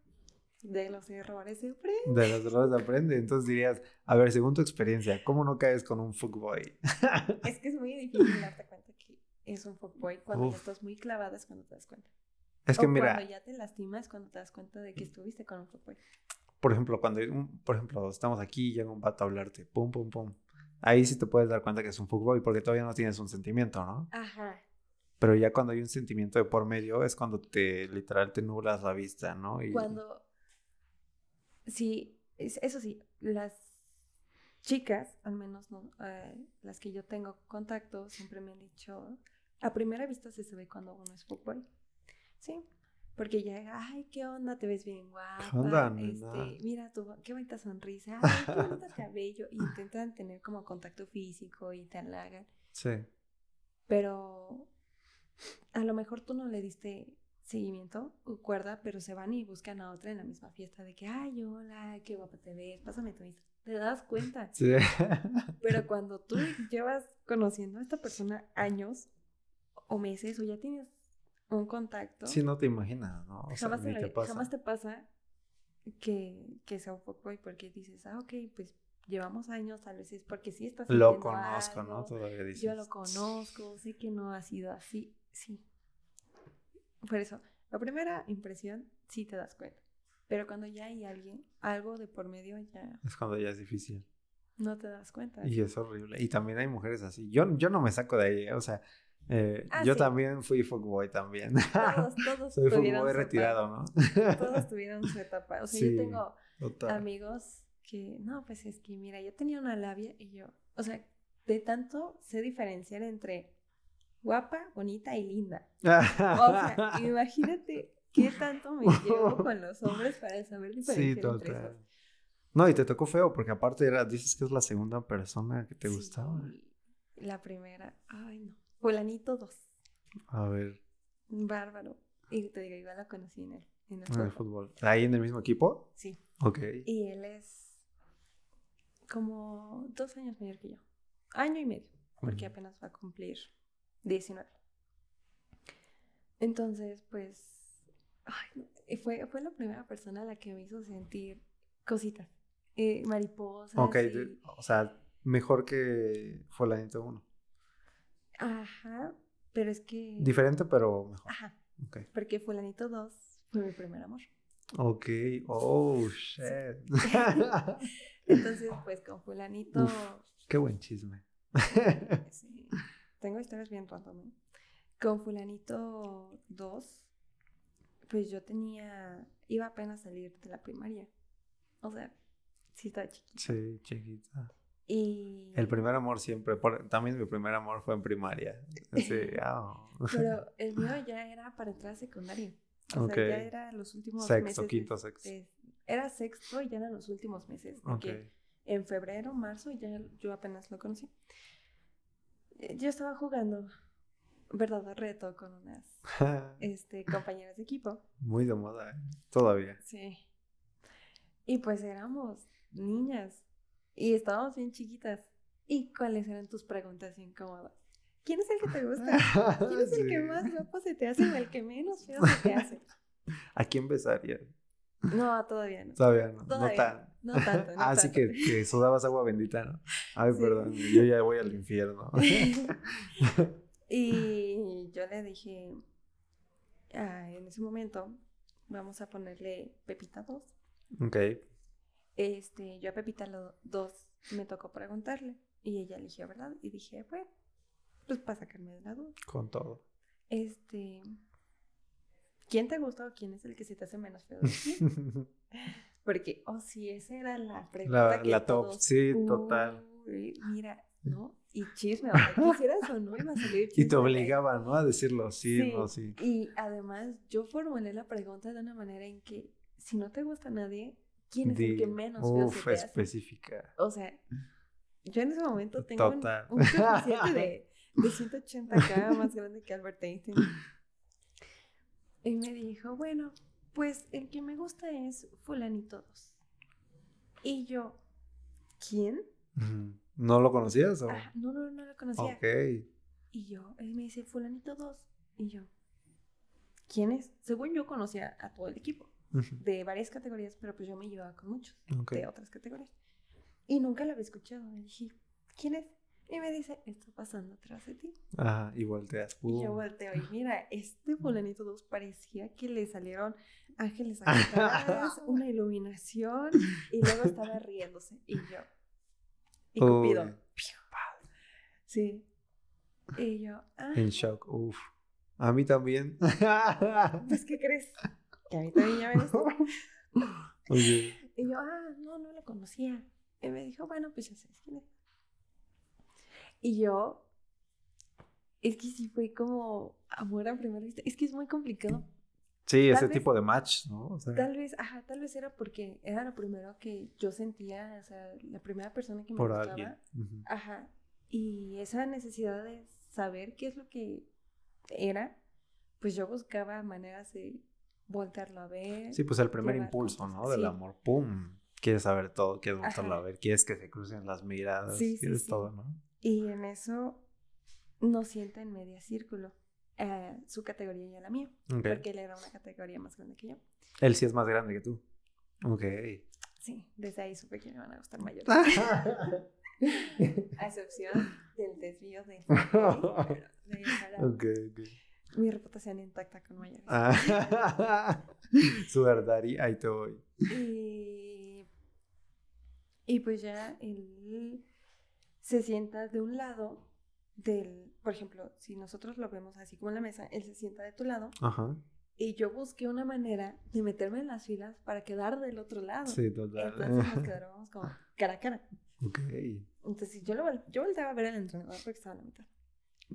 De los errores se aprende. De los errores aprende. Entonces dirías, a ver, según tu experiencia, ¿cómo no caes con un fuckboy? Es que es muy difícil darte cuenta que es un fuckboy. Cuando Uf. estás muy clavada es cuando te das cuenta. Es que o mira, cuando ya te lastimas cuando te das cuenta de que estuviste con un fuckboy. por ejemplo, cuando por ejemplo, estamos aquí y llega un vato a hablarte, pum, pum, pum. Ahí sí te puedes dar cuenta que es un fuckboy porque todavía no tienes un sentimiento, ¿no? Ajá. Pero ya cuando hay un sentimiento de por medio es cuando te literal te nublas la vista, ¿no? Y Cuando. Sí, es- eso sí, las chicas, al menos no, eh, las que yo tengo contacto, siempre me han dicho. A primera vista se se ve cuando uno es fuckboy. Sí. Porque llega, ay, qué onda, te ves bien guapa. onda, este, mira tu, qué bonita sonrisa, ay, qué bonito cabello. Y intentan tener como contacto físico y te halagan. Sí. Pero a lo mejor tú no le diste seguimiento o cuerda, pero se van y buscan a otra en la misma fiesta de que, ay, hola, qué guapa te ves, pásame tu Insta. Te das cuenta. Sí. Pero cuando tú llevas conociendo a esta persona años o meses o ya tienes un contacto, Sí, no te imaginas, ¿no? O sea, jamás, ni te, pasa. jamás te pasa que, que sea un fuckboy porque dices, ah, ok, pues llevamos años, tal vez es porque sí estás Lo conozco, ¿no? Todavía dices. yo lo conozco, sé que no ha sido así, sí. Por eso, la primera impresión sí te das cuenta. Pero cuando ya hay alguien, algo de por medio, ya Es cuando ya es difícil. no te das cuenta. Y es horrible. Y también hay mujeres así. Yo, yo no me saco de ahí, o sea, eh, Ah, yo sí. también fui fuckboy también. Todos, todos Soy tuvieron fuckboy su retirado, etapa. ¿no? Todos tuvieron su etapa. O sea, Sí, yo tengo Total. amigos que, no, pues es que, mira, yo tenía una labia y yo, o sea, de tanto sé diferenciar entre guapa, bonita y linda. O sea, imagínate qué tanto me llevo con los hombres para saber sí, diferenciar entre total. esos. No, y te tocó feo, porque aparte era, dices que es la segunda persona que te Sí, gustaba. La primera, ay no. Fulanito 2, A ver, bárbaro. Y te digo, igual la conocí en el, en el en el fútbol. ¿Ahí en el mismo equipo? Sí. Ok. Y él es como dos años mayor que yo. Año y medio, porque apenas va a cumplir 19. Entonces, pues, ay, fue, fue la primera persona a la que me hizo sentir cositas, eh, mariposas. Ok, y- o sea, mejor que Fulanito 1. Ajá, Pero es que... Diferente, pero mejor. Ajá. Ok. Porque fulanito 2 fue mi primer amor. Ok. Oh, shit. Entonces, pues con fulanito... Uf. Qué buen chisme. sí, tengo historias bien random. ¿eh? Con fulanito 2, pues yo tenía... Iba apenas a salir de la primaria. O sea, sí estaba chiquita. Sí, chiquita. Y... El primer amor siempre. por- también mi primer amor fue en primaria. Sí, ah. Pero el mío ya era para entrar a secundaria. O Ok. sea, ya era los últimos Sexto, meses. de- quinto, sexto. de- era sexto y ya eran los últimos meses. Ok. Porque en febrero, marzo, ya yo apenas lo conocí. Eh, Yo estaba jugando verdadero reto con unas este, compañeras de equipo. Muy de moda, ¿eh? Todavía. Sí. Y pues éramos niñas y estábamos bien chiquitas. ¿Y cuáles eran tus preguntas incómodas? ¿Quién es el que te gusta? ¿Quién es el que más guapo se te hace o el que menos feo se te hace? ¿A quién besaría? No, todavía no. Todavía no. Todavía no tan. No tanto, no ah, sí tanto. que, que sudabas agua bendita, ¿no? Ay, Sí. perdón, yo ya voy al infierno. y yo le dije, ah, en ese momento, vamos a ponerle Pepita 2. ok. Este, yo a Pepita 2 me tocó preguntarle y ella eligió, ¿verdad? Y dije, bueno, pues para sacarme de la duda. Con todo. Este, ¿quién te gusta o quién es el que se te hace menos feo? Porque, oh, sí, esa era la pregunta La, que la top, todos- sí, total. Mira, ¿no? Y chisme, o sea, quisieras o no, iba a salir chisme. Y te de ahí. obligaba, ¿no? A decirlo, sí, Sí. no, sí. Y además, yo formulé la pregunta de una manera en que, si no te gusta nadie, ¿quién es el que menos feo Uf, se te hace? específica. O sea, yo en ese momento tengo un, Total. un coeficiente de, de 180k más grande que Albert Einstein. Y me dijo, bueno, pues el que me gusta es fulanito 2. Y yo, ¿quién? ¿No lo conocías o? Ah, no, no, no lo conocía. Ok. Y yo, él me dice, fulanito 2. Y yo, ¿quién es? Según yo conocía a todo el equipo, de varias categorías, pero pues yo me llevaba con muchos, de otras categorías. Y nunca lo había escuchado. Y dije, ¿quién es? Y me dice, está pasando atrás de ti. Ajá, y volteas. Y yo Uh. volteo y mira, este fulanito 2 parecía que le salieron ángeles atrás, una iluminación, y luego estaba riéndose. Y yo, y Cupido, sí. Y yo, ah, En shock, uf. A mí también. pues, ¿qué crees? Que a mí también ya me gustó. Ok. Y yo, ah, no, no lo conocía. Y me dijo, bueno, pues ya sabes quién es. Y yo, es que sí fue como amor a primera vista. Es que es muy complicado. Sí, ese vez- tipo de match, ¿no? O sea, Tal vez, ajá, tal vez era porque era lo primero que yo sentía, o sea, la primera persona que me por gustaba. alguien. Ajá. Y esa necesidad de saber qué es lo que era, pues yo buscaba maneras de voltearlo a ver. Sí, pues el primer llevar impulso, ¿no? Del Sí. amor. ¡Pum! Quieres saber todo, quieres voltearlo a ver, quieres que se crucen las miradas, sí, quieres sí. todo, ¿no? Y en eso nos sienta en media círculo. eh, su categoría y a la mía. Porque él era una categoría más grande que yo. Él sí es más grande que tú. Ok. Sí, desde ahí supe que me van a gustar mayores. a excepción del desvío de. de ahí en fuera, ok, ok. Mi reputación intacta con mayores. Ah. Sugar Daddy, ahí te voy. Y, y pues ya él se sienta de un lado del, por ejemplo, si nosotros lo vemos así como en la mesa, él se sienta de tu lado Ajá. y yo busqué una manera de meterme en las filas para quedar del otro lado. Sí, total. Entonces nos quedábamos como cara a cara. ok. Entonces yo, lo, yo volteaba a ver al entrenador porque estaba a la mitad.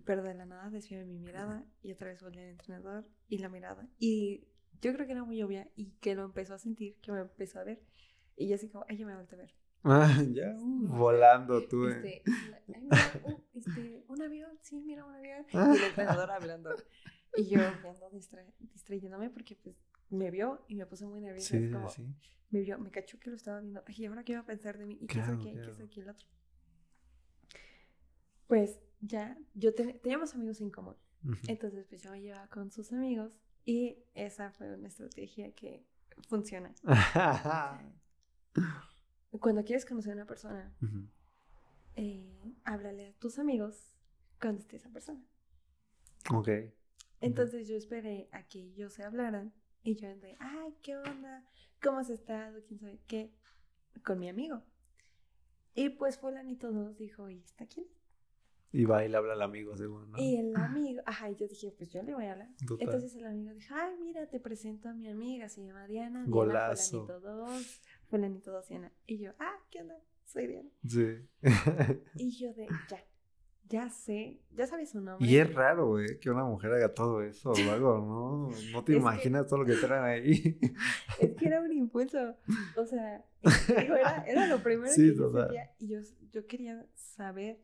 Pero de la nada desvié mi mirada y otra vez volví al entrenador y la mirada. Y yo creo que era muy obvia y que lo empezó a sentir, que me empezó a ver. Y yo así como, yo me volteé a ver. Ah, ya, uh, volando tú. eh. Este, ay, mira, uh, este, un avión, sí, mira un avión. Ah. Y el entrenador hablando. Y yo ando distra- distrayéndome porque pues me vio y me puse muy nerviosa. Sí, como, sí. me vio, me cachó que lo estaba viendo. Ay, ¿y ahora qué iba a pensar de mí? ¿Y qué Claro, es aquí? ¿Qué es claro. aquí el otro? Pues ya, yo ten- teníamos amigos en común. Ujú. Entonces, pues yo me llevaba con sus amigos y esa fue una estrategia que funciona. Cuando quieres conocer a una persona, eh, háblale a tus amigos cuando esté esa persona. Ok. Entonces yo esperé a que ellos se hablaran y yo de, ay, ¿qué onda? ¿Cómo has estado? ¿Quién sabe qué? Con mi amigo. Y pues fulanito dos dijo, ¿y está quién? Y va y le habla al amigo, según, ¿no? Y el amigo, ajá, y yo dije, pues yo le voy a hablar. Entonces el amigo dijo, ay, mira, te presento a mi amiga, se llama Diana. Diana Golazo. Fulanito dos, fulanito dos, Diana. Y yo, ah, ¿qué onda? Soy Diana. Sí. Y yo de, ya, ya sé, ya sabes su nombre. Y es raro, güey, que una mujer haga todo eso o algo, ¿no? No te Es que- imaginas todo lo que traen ahí. Es que era un impulso. O sea, era, era lo primero Sí, que yo sentía. Y yo, yo quería saber.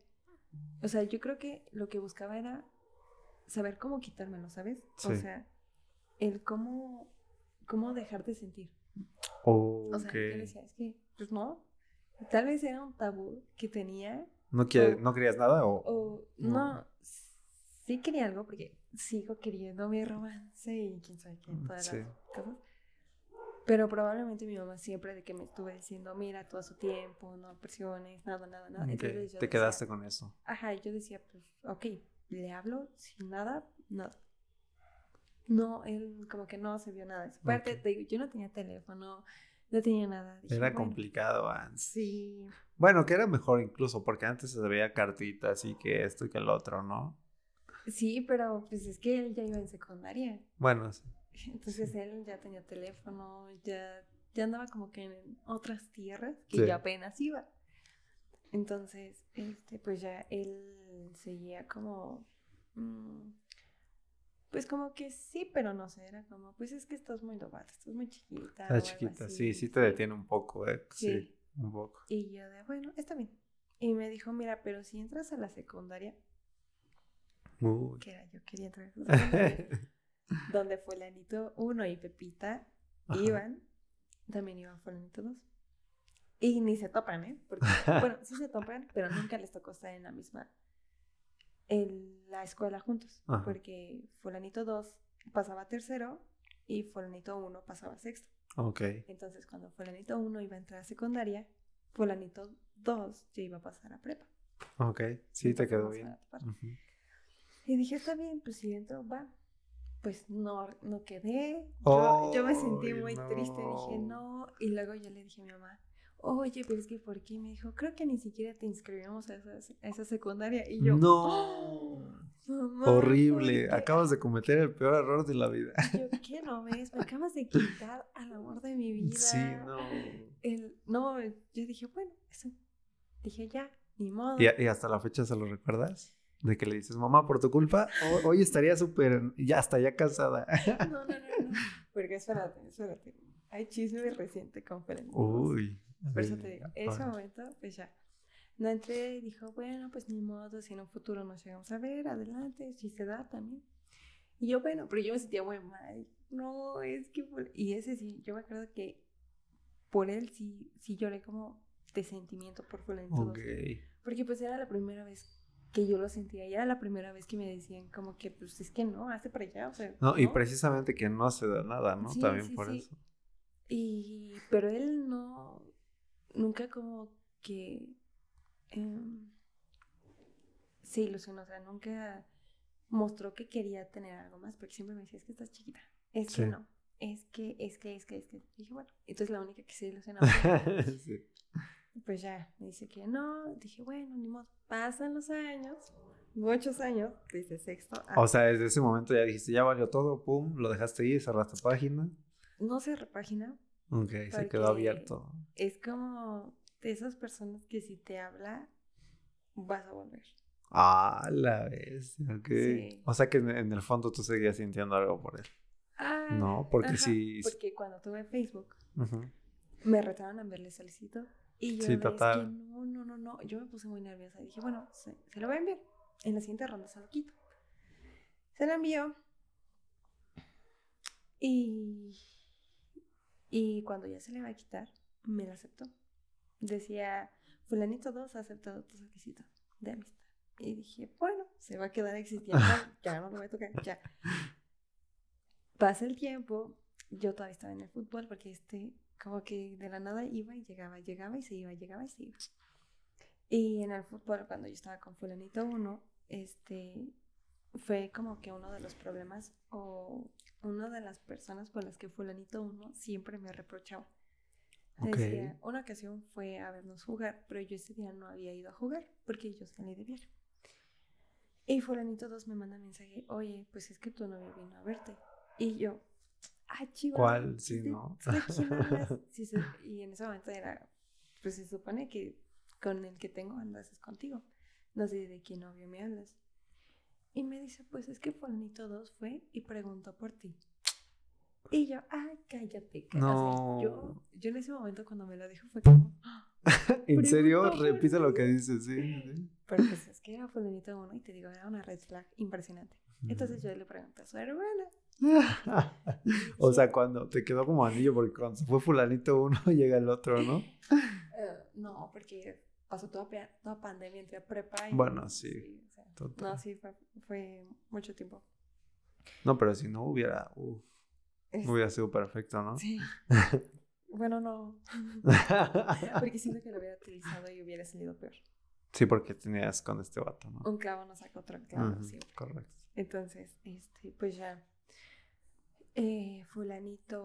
O sea, yo creo que lo que buscaba era saber cómo quitármelo, ¿sabes? O Sí. sea, el cómo, cómo dejar de sentir. Oh, O sea, ok. yo decía, es que, pues no. Tal vez era un tabú que tenía. ¿No, o- ¿No querías nada o...? O No. no, sí quería algo porque sigo queriendo mi romance y quién sabe qué, todas Sí. las cosas. Pero probablemente mi mamá siempre de que me estuve diciendo, mira, todo a su tiempo, no presiones, nada, nada, nada. Ok, Entonces yo Te decía, quedaste con eso. Ajá, yo decía, pues, ok, le hablo sin nada, nada. No, él como que no se vio nada. Aparte, te digo, yo no tenía teléfono, no tenía nada. Dije, Era bueno, complicado antes. Sí, Bueno, que era mejor incluso, porque antes se veía cartitas y que esto y que el otro, ¿no? sí, pero pues es que él ya iba en secundaria. Bueno, sí. Entonces él ya tenía teléfono, ya, ya andaba como que en otras tierras que Sí. yo apenas iba. Entonces, este, pues ya él seguía como, mm, pues como que sí, pero no sé, era como, pues es que estás muy novata, estás muy chiquita. o Está algo chiquita, sí, sí te detiene un poco, ¿eh? Sí, Sí. un poco. Y yo de, bueno, está bien. Y me dijo, mira, pero si entras a la secundaria, Uy. que era yo quería entrar a la secundaria, donde fulanito 1 y Pepita Ajá. iban, también iban fulanito 2. Y ni se topan, ¿eh? Porque, bueno, sí se topan, pero nunca les tocó estar en la misma, en la escuela juntos. Ajá. Porque fulanito 2 pasaba tercero y fulanito 1 pasaba sexto. Ok. Entonces, cuando fulanito 1 iba a entrar a secundaria, fulanito 2 ya iba a pasar a prepa. Ok. Sí, te quedó bien. Y dije, está bien, pues si entro, va. Pues no, no quedé. Yo, yo me sentí muy triste, dije, no. Y luego yo le dije a mi mamá, oye, pero es que ¿por qué? Me dijo, creo que ni siquiera te inscribimos a esa, a esa secundaria. Y yo, No. "Mamá, Horrible. ¿por qué?". Acabas de cometer el peor error de la vida. Y yo, ¿qué no ves? Me acabas de quitar al amor de mi vida. Sí, no. El, no, yo dije, bueno, eso. Dije, ya, ni modo. ¿Y, y hasta la fecha se lo recuerdas? De que le dices, mamá, por tu culpa, ho- hoy estaría súper, ya hasta ya casada. No, no, no, no. Porque espérate, espérate. Hay chisme reciente con. Uy. Por eso te digo, ese Ajá. momento, pues ya. No entré y dijo, bueno, pues ni modo, si en un futuro nos llegamos a ver, adelante, si se da también. Y yo, bueno, pero yo me sentía muy mal. No, es que. por- Y ese sí, yo me acuerdo que por él sí, sí lloré como de sentimiento por Fulanito. Ok. Porque pues era la primera vez que yo lo sentía y era la primera vez que me decían como que pues es que no, hazte para allá, o sea. No, y precisamente que no se da nada, ¿no? Sí, También sí, por sí. eso. Y, pero él no, nunca como que em, se ilusionó, o sea, nunca mostró que quería tener algo más, porque siempre me decía, es que estás chiquita, es Sí. que no, es que, es que, es que, es que. Dije, bueno, entonces la única que se yo. Sí. pues ya, me dice que no, dije, bueno, ni modo, pasan los años, muchos años, desde sexto a... O sea, desde ese momento ya dijiste, ya valió todo, pum, lo dejaste ahí, cerraste página. no se repagina, Ok, se quedó abierto. es como de esas personas que si te habla, vas a volver. Ah, la vez. Ok. Sí. O sea que en, en el fondo tú seguías sintiendo algo por él. Ah, No, porque ajá, sí. Porque cuando tuve Facebook, me retaron a enviarle solicito. Y yo Sí, que total. no, no, no, no. Yo me puse muy nerviosa. Dije, bueno, se, se lo voy a enviar. En la siguiente ronda se lo quito. Se lo envió. Y, y cuando ya se le va a quitar, me la aceptó. Decía, fulanito 2 ha aceptado tu solicito de amistad. Y dije, bueno, se va a quedar existiendo. ya no lo voy a tocar, ya. Pasa el tiempo, yo todavía estaba en el fútbol porque este, como que de la nada iba y llegaba, llegaba y se iba, llegaba y se iba. Y en el fútbol, cuando yo estaba con fulanito 1, este, fue como que uno de los problemas o una de las personas por las que fulanito uno siempre me reprochaba. Decía, una ocasión fue a vernos jugar, pero yo ese día no había ido a jugar porque yo salí de viaje. Y fulanito dos me manda mensaje, oye, pues es que tu novio vino a verte. Y yo, ah, chivo. ¿Cuál? Sí, ¿no? sí, y en ese momento era, pues se supone que con el que tengo andas es contigo. No sé de qué novio me hablas. Y me dice, pues es que fulanito 2 fue y preguntó por ti. Y yo, ay, cállate. No. yo, yo en ese momento cuando me lo dijo fue como... ¿En serio? Repite lo que dices, sí, Pero pues es que era fulanito 1 y te digo, era una red flag impresionante. Entonces yo le pregunté a su hermana. o sea, cuando te quedó como anillo, porque cuando se fue fulanito uno llega el otro, ¿no? Eh, no, porque pasó toda, toda pandemia entre prepa y... Bueno, sí. No, sí, fue, mucho tiempo. No, pero si no hubiera... hubiera sido perfecto, ¿no? Sí. bueno, no. porque siento que lo hubiera utilizado y hubiera salido peor. Sí, porque tenías con este vato, ¿no? Un clavo no saca otro clavo, sí. Correcto. Entonces, este, pues ya. Eh, fulanito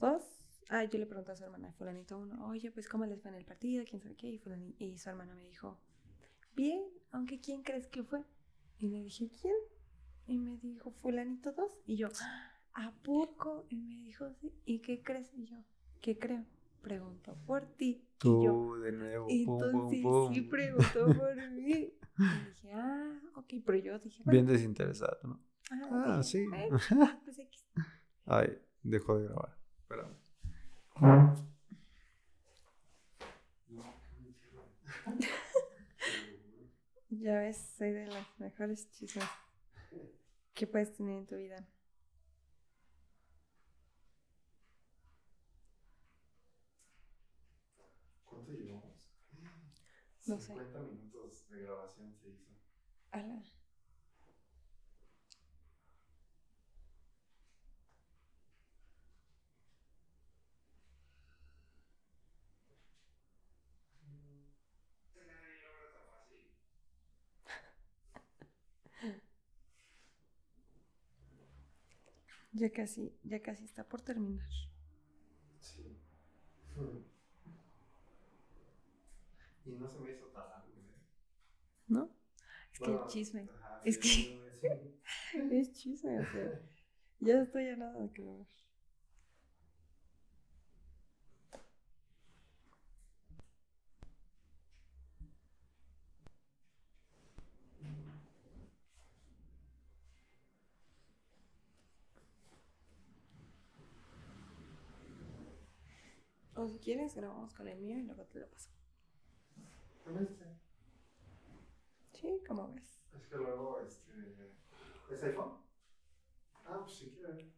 2 Ah, yo le pregunté a su hermana, fulanito uno, oye, pues cómo les fue en el partido, quién sabe qué, y, y su hermana me dijo, bien, aunque quién crees que fue. Y le dije, ¿quién? Y me dijo, fulanito dos. Y yo, ¿a poco? Y me dijo, sí. ¿Y qué crees? Y yo, ¿qué creo? Preguntó por ti. Tú, y yo, de nuevo. Entonces sí preguntó por mí. Y dije, ah, ok, pero yo dije, Bien desinteresado, ¿no? Ah, sí. pues Ay, dejó de grabar. Espérame. ya ves, soy de las mejores chismes que puedes tener en tu vida. ¿Cuánto llevamos? No 50 sé. 50 minutos de grabación se hizo. Ala. Ya casi, ya casi está por terminar. Sí. Y no se me hizo tan largo, ¿eh? ¿No? Es que el chisme. es que es chisme, o sea. Ya estoy a nada de que lo O si quieres, grabamos con el mío y luego te lo paso. ¿Con este? Sí, como ves. Es que luego, este. ¿Es iPhone? Ah, pues si quieres.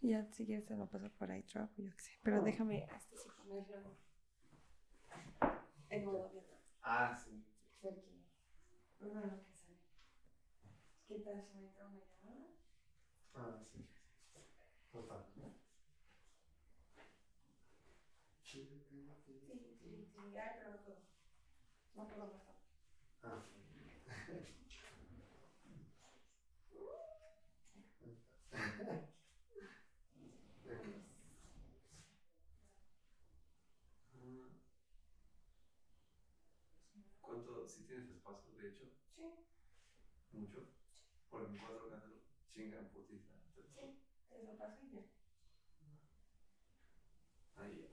Ya, si quieres, te lo paso por iDrop o yo qué sé. Pero déjame este sí ponerlo en modo avión. Ah, sí. Porque. No, no, que sale. ¿Qué tal si me entra una llamada? Ah, sí. Total. Sí, sí, sí. Ay, pero no puedo. No puedo más. Ah. ¿Cuánto, si tienes espacio, de hecho? Sí. ¿Mucho? Por mi cuatro ganas chingan putiza. Sí, te lo paso y ya. Ahí ya.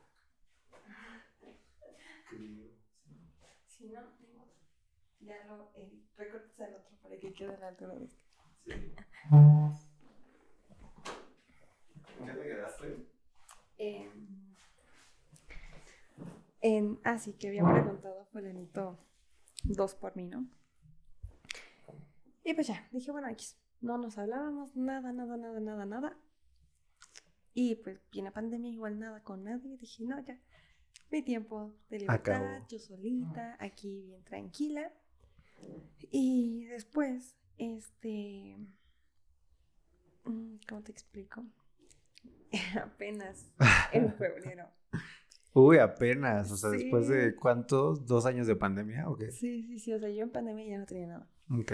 Si no, ya lo eh, recortes al otro para que quede a la altura de este. Sí. ¿En qué te quedaste? En, en, ah, sí, que había preguntado Fulanito dos por mí, ¿no? Y pues ya, dije, bueno, X, no nos hablábamos, nada, nada, nada, nada, nada. Y pues viene pandemia, igual nada con nadie. Dije, no, ya, mi tiempo de libertad, yo solita, aquí bien tranquila. Y después, este, mm, ¿cómo te explico? apenas en febrero. Uy, apenas, o sea, después de cuántos, dos años de pandemia o qué? Sí, sí, sí, o sea, yo en pandemia ya no tenía nada. Ok.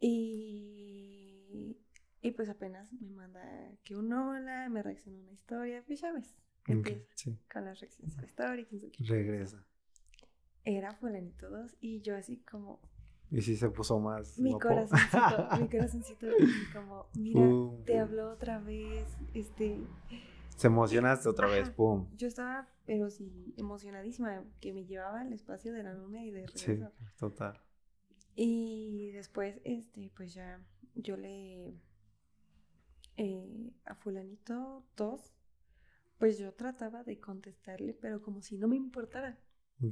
Y, y pues apenas me manda que un hola, me reacciona una historia, pues ya ves, empieza sí. con las reacciones a la historia. Regresa. Era fulanito 2 y yo así como, Y sí se puso más. mi guapo. corazoncito, mi corazoncito, como, mira, te pum. habló otra vez, este, Se emocionaste otra vez, pum. yo estaba, pero sí, emocionadísima, que me llevaba al espacio de la luna y de Sí, regreso. total. Y después, este, pues ya yo le eh, a fulanito 2, pues yo trataba de contestarle, pero como si no me importara.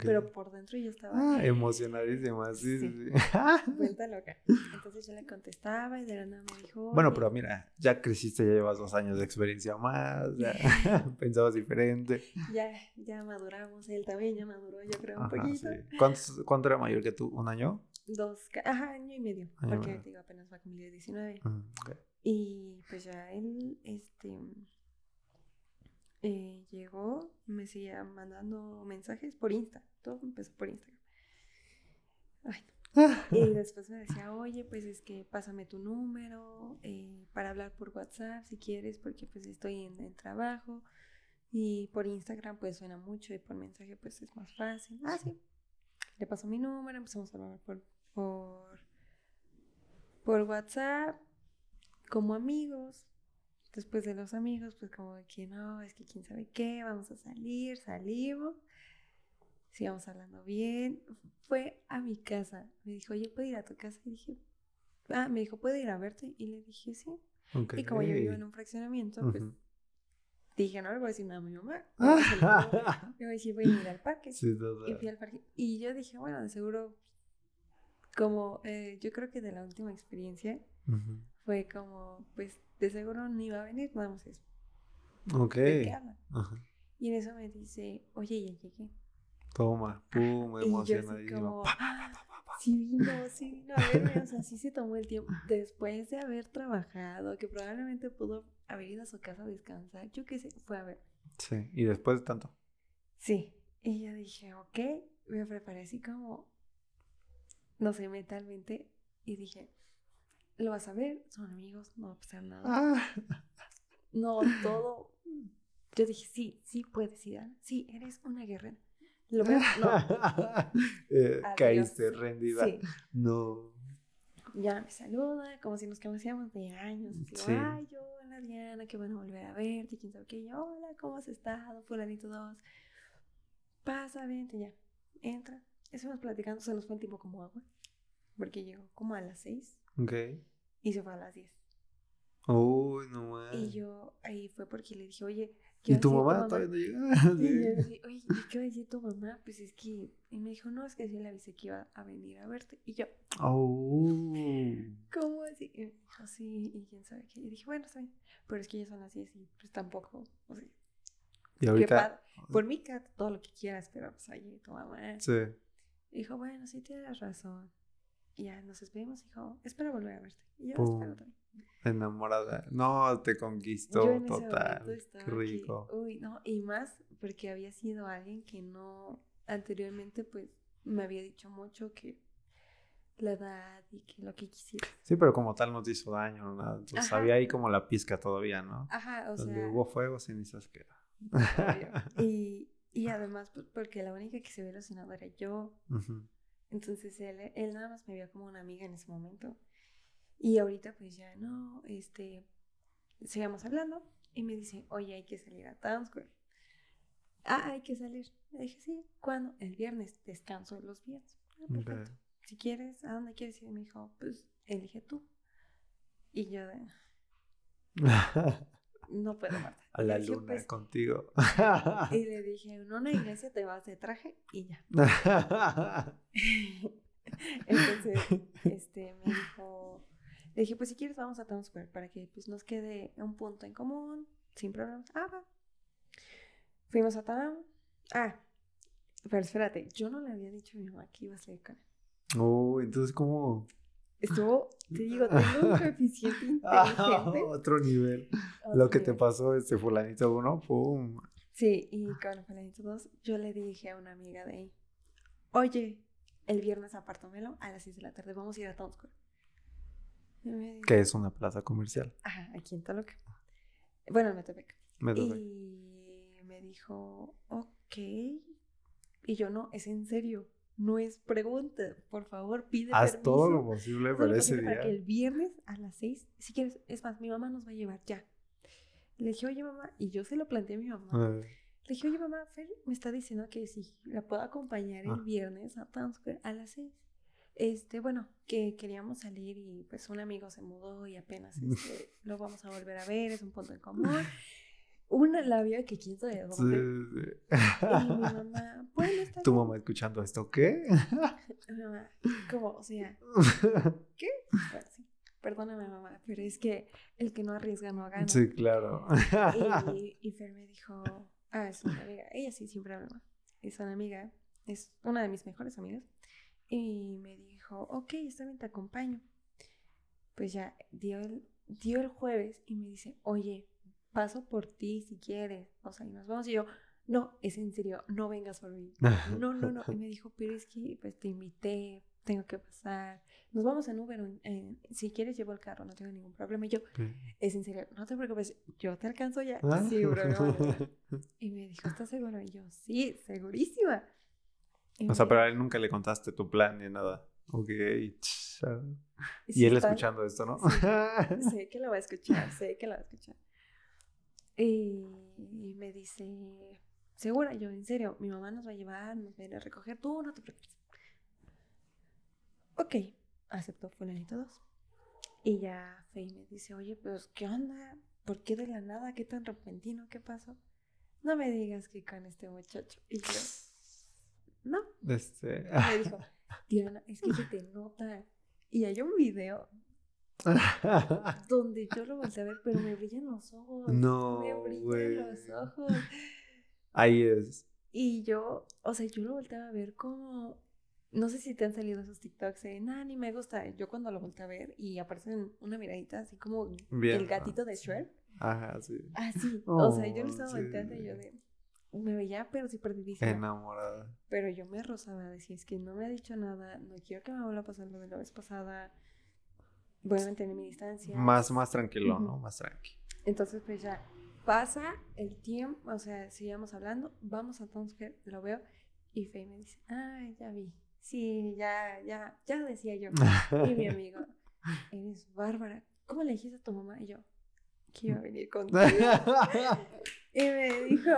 Pero por dentro yo estaba Ah, emocionadísima, sí, sí. Sí. vuelta loca. Entonces yo le contestaba y de la nada me dijo. bueno, pero mira, ya creciste, ya llevas dos años de experiencia más, ya pensabas diferente. Ya, ya maduramos, él también ya maduró, yo creo, un poquito. sí. ¿Cuántos- ¿Cuánto era mayor que tú? ¿Un año? Dos, ajá, año y medio. Año porque medio. digo, apenas va a cumplir 19. Mm. Y pues ya él, este, eh, llegó, me seguía mandando mensajes por Insta. Todo empezó por Instagram. Ay, no. Y después me decía, oye, pues es que pásame tu número eh, para hablar por WhatsApp si quieres, porque pues estoy en el trabajo. Y por Instagram pues suena mucho y por mensaje pues es más fácil. Ah, sí. Le paso mi número, empezamos a hablar por, por, por WhatsApp como amigos. Después de los amigos, pues como que no, es que quién sabe qué, vamos a salir, salimos. Sigamos hablando bien. Fue a mi casa. Me dijo, oye, ¿puedo ir a tu casa? Y dije, ah, me dijo, ¿puedo ir a verte? Y le dije, sí. Ok. Y como yo vivo en un fraccionamiento, pues dije, no le voy a decir nada a mi mamá. Le voy a decir, "No, le voy a ir al parque. Sí, Y fui al parque. Y yo dije, bueno, de seguro, como eh, yo creo que de la última experiencia. Fue como, pues de seguro no iba a venir, nada más eso. Ok. Ajá. Y en eso me dice, oye, ya llegué. Toma, pum, emocionadísimo. como, Pa, "Ah, pa, pa, pa. sí vino, sí vino a verme, o sea, sí se tomó el tiempo. Después de haber trabajado, que probablemente pudo haber ido a su casa a descansar, yo qué sé, fue a ver. Sí, y después de tanto. Sí, y yo dije, ok, me preparé así como, no sé, mentalmente, y dije, lo vas a ver, son amigos, no va a pasar nada. Ah. No, todo. Yo dije, sí, sí puedes, Ida. Sí, eres una guerrera. Lo veo, no. Eh, caíste rendida. Sí, No. ya me saluda, como si nos conocíamos de años. Sí. ay, hola Diana, qué bueno volver a verte, quién sabe qué. Yo, hola, ¿cómo has estado? Fulanito dos. Pasa, vente ya. Entra. Estuvimos platicando, se nos fue el tiempo como agua. Porque llegó como a las seis Ok. y se fue a las diez. Uy, no más. Y yo ahí fue porque le dije, oye, ¿qué ¿Y va a tu mamá todavía no llega? Y yo dije, oye, ¿y qué va a decir tu mamá? Pues es que. Y me dijo, no, es que sí le avisé que iba a venir a verte. Y yo, Oh. ¿cómo así? Y me dijo, sí, y quién sabe qué. Y dije, bueno, está bien. Pero es que ya son las 10 y pues tampoco. O sea, Y ahorita. Por mí, Kat, todo lo que quieras, pero pues oye, tu mamá. Sí. Dijo, bueno, sí tienes razón. Y ya nos despedimos. Dijo, espero volver a verte. Y yo Pum. espero también. Enamorada. No, te conquistó total. que, rico. uy, no, y más porque había sido alguien que no anteriormente pues me había dicho mucho que la edad y que lo que quisiera. Sí, pero como tal no te hizo daño, no nada. Entonces Ajá. había ahí como la pizca todavía, ¿no? Ajá, o Donde sea, hubo fuego, cenizas queda. y, y además pues, porque la única que se había ilusionado era yo. Ujú. Entonces él, él nada más me veía como una amiga en ese momento. Y ahorita pues ya no, este, sigamos hablando y me dice, oye, hay que salir a Town Square. Ah, hay que salir. Le dije, sí, ¿cuándo? El viernes, descanso los viernes. Ah, perfecto. Si quieres, ¿a dónde quieres ir? Me dijo, pues elige tú. Y yo de, no puedo, Marta. A la dije, luna "Pues", contigo. y le dije, en una iglesia te vas de traje y ya. Entonces, este, me dijo, le dije, pues si quieres vamos a Town Square para que pues nos quede un punto en común, sin problemas. Ah, va. Fuimos a Town. Ah, pero espérate, yo no le había dicho a mi mamá que iba a salir con él. Uy, entonces como Estuvo, te digo, tengo un coeficiente inteligente. otro nivel. otro Lo que te pasó este fulanito uno, pum. Sí, y con Fulanito 2, yo le dije a una amiga de ahí, oye, el viernes apártamelo a las 6 de la tarde, vamos a ir a Town Square. Que es una plaza comercial. Ajá, aquí en Toluca. Bueno, en Metepec. Y me dijo, ok. Y yo, no, es en serio. No es pregunta. Por favor, pide Haz todo lo posible para ese día. Para que el viernes a las seis, si quieres, es más, mi mamá nos va a llevar ya. Le dije, oye, mamá, y yo se lo planteé a mi mamá. Le dije, oye, mamá, Fer me está diciendo que si la puedo acompañar el ah. viernes a a las seis este, bueno, que queríamos salir y pues un amigo se mudó y apenas este, lo vamos a volver a ver, es un punto en común. Una labia que quién sabe dónde. Y mi mamá, bueno, está ¿Tu mamá escuchando esto qué? mi mamá, ¿cómo? O sea, ¿qué? Bueno, sí. Perdóname, mamá, pero es que el que no arriesga no gana. Sí, claro. Y, y Fer me dijo, ah, es una amiga. Ella sí siempre habla. Es una amiga, es una de mis mejores amigas. Y me dijo, ok, está bien, te acompaño. Pues ya dio el, dio el jueves y me dice, oye, paso por ti si quieres. O sea, y nos vamos. Y yo, no, es en serio, no vengas por mí. No, no, no. Y me dijo, pero es que pues te invité, tengo que pasar. Nos vamos en Uber. si quieres, llevo el carro, no tengo ningún problema. Y yo, es en serio, no te preocupes, yo te alcanzo ya. Ah. Sí, bro, Y me dijo, ¿estás seguro? Y yo, sí, segurísima. O sea, pero a él nunca le contaste tu plan ni nada. Ok. Y él escuchando esto, ¿no? sé que lo va a escuchar, sé que lo va a escuchar. Y me dice, segura, yo, en serio, mi mamá nos va a llevar, nos va a ir a recoger, tú no te preocupes. Ok, aceptó fulanito dos. Y ya Faye me dice, oye, pues, ¿qué onda? ¿Por qué de la nada? ¿Qué tan repentino? ¿Qué pasó? No me digas que con este muchacho. Y yo, no. Este... Me dijo, Diana, es que se te nota. Y hay un video donde yo lo volteé a ver, pero me brillan los ojos. No. Me brillan los ojos. Ahí es. Y yo, o sea, yo lo volteaba a ver como. No sé si te han salido esos TikToks de nada, ni me gusta. Yo cuando lo volteé a ver y aparece una miradita así como el gatito de Shrek. Ajá, sí. Ah, sí. o sea, yo lo oh, estaba volteando y yo de me veía, pero sí perdidísima. Enamorada. Pero yo me rozaba, decía, es que no me ha dicho nada, no quiero que me vuelva a pasar lo de la vez pasada, voy a mantener mi distancia. Más, más tranquilo, ¿no? Más tranquilo. Entonces, pues ya pasa el tiempo, o sea, seguimos hablando, vamos a Tomsker, lo veo, y Faye me dice, ay, ya vi, sí, ya, ya, ya decía yo. y mi amigo, eres bárbara, ¿cómo le dijiste a tu mamá? Y yo, que iba a venir contigo. y me dijo,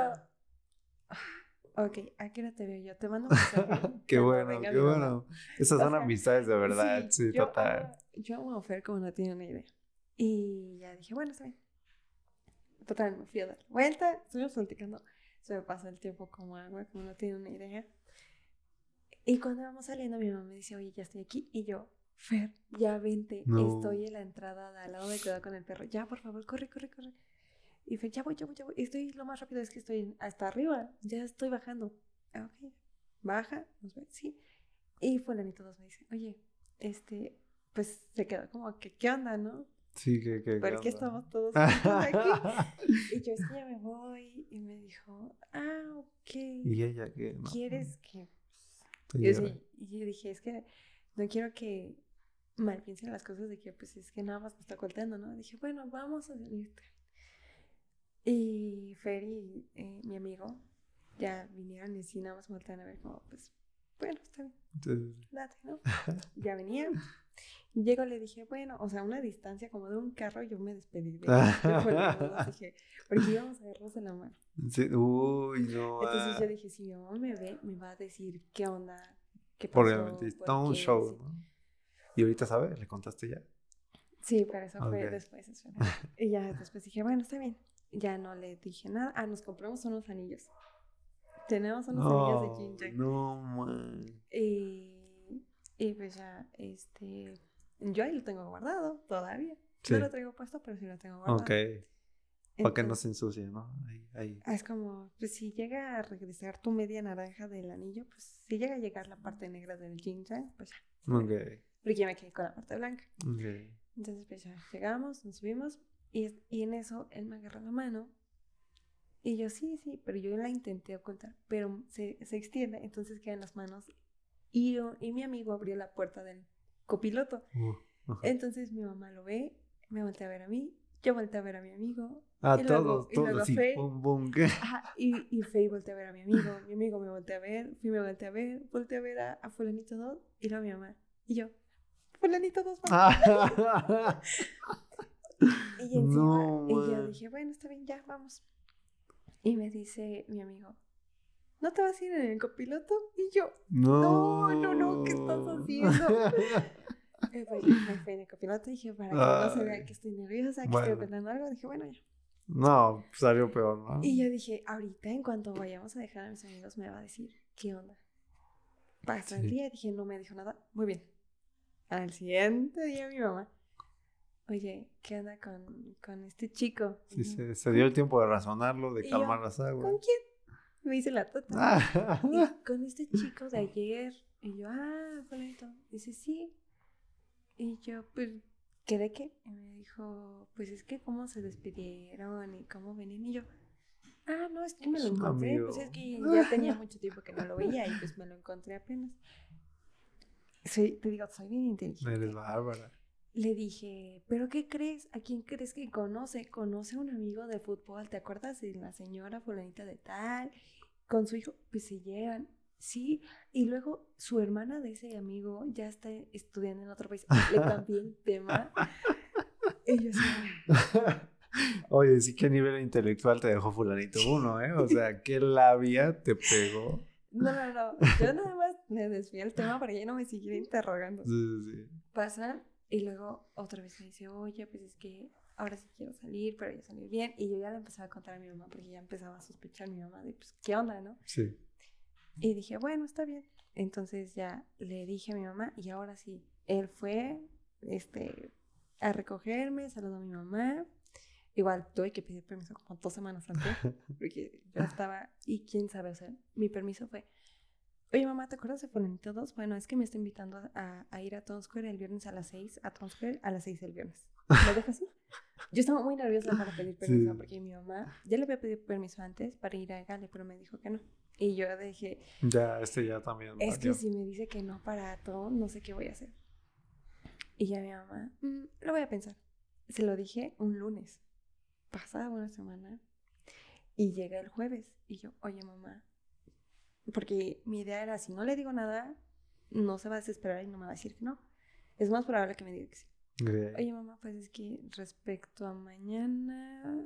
Ok, aquí no te veo yo. Te mando un mensaje. qué bueno, qué bueno. Esas son amistades de verdad, sí, total. Yo amo a Fer como no tiene una idea. Y ya dije, bueno, está bien. Total, me fui a dar vuelta, estuvimos platicando. Se me pasa el tiempo como agua, como no tiene una idea. Y cuando vamos saliendo, mi mamá me dice, oye, ya estoy aquí. Y yo, Fer, ya vente, estoy en la entrada al lado de cuidado con el perro. Ya, por favor, corre, corre, corre. Y fue, ya voy, ya voy, ya voy. Estoy lo más rápido es que estoy hasta arriba. Ya estoy bajando. Ah, ok. Baja, nos ve, sí. Y fulanito dos me dice, oye, este, pues se quedó como que, ¿qué onda, no? Sí, que, que. ¿Por qué estamos todos aquí? y yo es que ya me voy. Y me dijo, ah, ok. ¿Y ella qué? No, ¿Quieres que.? y yo dije, es que no quiero que mal piensen las cosas de que, pues es que nada más me está colteando, ¿no? Dije, bueno, vamos a salir. Y Fer y eh, mi amigo ya vinieron y sí, nada más me a ver como, pues, bueno, está bien. Date, ¿no? ya venía. Y llego le dije, bueno, o sea, una distancia como de un carro, yo me despedí de él. dije, porque íbamos a verlos de la mano. uy, no. Entonces ah. yo dije, si mi mamá me ve, me va a decir qué onda, qué pasó. Obviamente, está un show, ¿no? Y ahorita, ¿sabes? ¿Le contaste ya? Sí, pero eso fue después. y ya después dije, bueno, está bien ya no le dije nada. Ah, nos compramos unos anillos. Tenemos unos anillos de Jinja. No, man. Y, y pues ya, este. Yo ahí lo tengo guardado todavía. No lo traigo puesto, pero sí lo tengo guardado. Ok. Para que no se ensucie, ¿no? Ahí, ahí. Ah, es como, pues si llega a regresar tu media naranja del anillo, pues si llega a llegar la parte negra del Jinja, pues ya. Ok. Porque ya me quedé con la parte blanca. Ok. Entonces, pues ya llegamos, nos subimos y, y en eso él me agarra la mano. Y yo, sí, sí, pero yo la intenté ocultar, pero se, se extiende, entonces quedan las manos. Y, yo, y mi amigo abrió la puerta del copiloto. Entonces mi mamá lo ve, me voltea a ver a mí, yo volteé a ver a mi amigo. A y todos, luego- y todos, sí. Bum. Ajá, y, y Faye volteó a ver a mi amigo, mi amigo me volteó a ver, Faye me volteó a ver, volteé a ver a, a fulanito 2 y luego a mi mamá. Y yo, fulanito 2, Ah. Y encima, No, y yo dije, bueno, está bien, ya, vamos. Y me dice mi amigo, ¿no te vas a ir en el copiloto? Y yo, No, no, no, ¿qué estás haciendo? eh, pues, me fui en el copiloto y dije, para que no se vea que estoy nerviosa, que Bueno. estoy pensando algo, dije, bueno, ya. No, salió peor, ¿no? Y yo dije, ahorita en cuanto vayamos a dejar a mis amigos me va a decir, ¿qué onda? Pasó el Sí. día, dije, no me dijo nada, muy bien. Al siguiente día mi mamá, oye, ¿qué onda con, con este chico? Sí, se, se dio el tiempo de razonarlo, de Y yo, calmar las aguas. ¿Con quién? Me dice la tota. Ah. Y con este chico de ayer. Y yo, ah, fulanito. Dice, sí. Y yo, pues, ¿qué de qué? Y me dijo, pues es que cómo se despidieron y cómo venían. Y yo, ah, no, es que me lo encontré. amigo. Pues es que ya tenía mucho tiempo que no lo veía y pues me lo encontré apenas. Soy, te digo, soy bien inteligente. Eres bárbara. Le dije, ¿pero qué crees? ¿A quién crees que conoce? Conoce a un amigo de fútbol, ¿te acuerdas de la señora fulanita de tal? Con su hijo, pues se llevan. Sí, y luego su hermana de ese amigo ya está estudiando en otro país. Le cambié el tema. Así, Oye, sí, qué nivel intelectual te dejó fulanito uno, ¿eh? O sea, qué labia te pegó. no, no, no. Yo nada más me desvié el tema para que no me siguiera interrogando. Sí, sí, sí. Pasa y luego otra vez me dice, oye, pues es que ahora sí quiero salir, pero ya salir bien. Y yo ya le empezaba a contar a mi mamá porque ya empezaba a sospechar mi mamá de, pues, ¿qué onda, no? Sí. Y dije, bueno, está bien. Entonces ya le dije a mi mamá y ahora sí, él fue este, a recogerme, saludó a mi mamá. Igual tuve que pedir permiso como dos semanas antes porque yo estaba, y quién sabe, o sea, mi permiso fue, oye mamá, ¿te acuerdas de Fulanito 2? Bueno, es que me está invitando a, a ir a Town Square el viernes a las 6, a Town Square a las 6 el viernes. ¿Me dejas ir? Yo estaba muy nerviosa para pedir permiso Sí. porque mi mamá, ya le había pedido permiso antes para ir a Gale, pero me dijo que no. Y yo dije, Ya, este ya también. es que si me dice que no para todo, no sé qué voy a hacer. Y ya mi mamá, "Mm, lo voy a pensar. Se lo dije un lunes, pasada una semana, y llega el jueves. Y yo, oye mamá, porque mi idea era, si no le digo nada, no se va a desesperar y no me va a decir que no. Es más probable que me diga que sí. Oye mamá, pues es que respecto a mañana,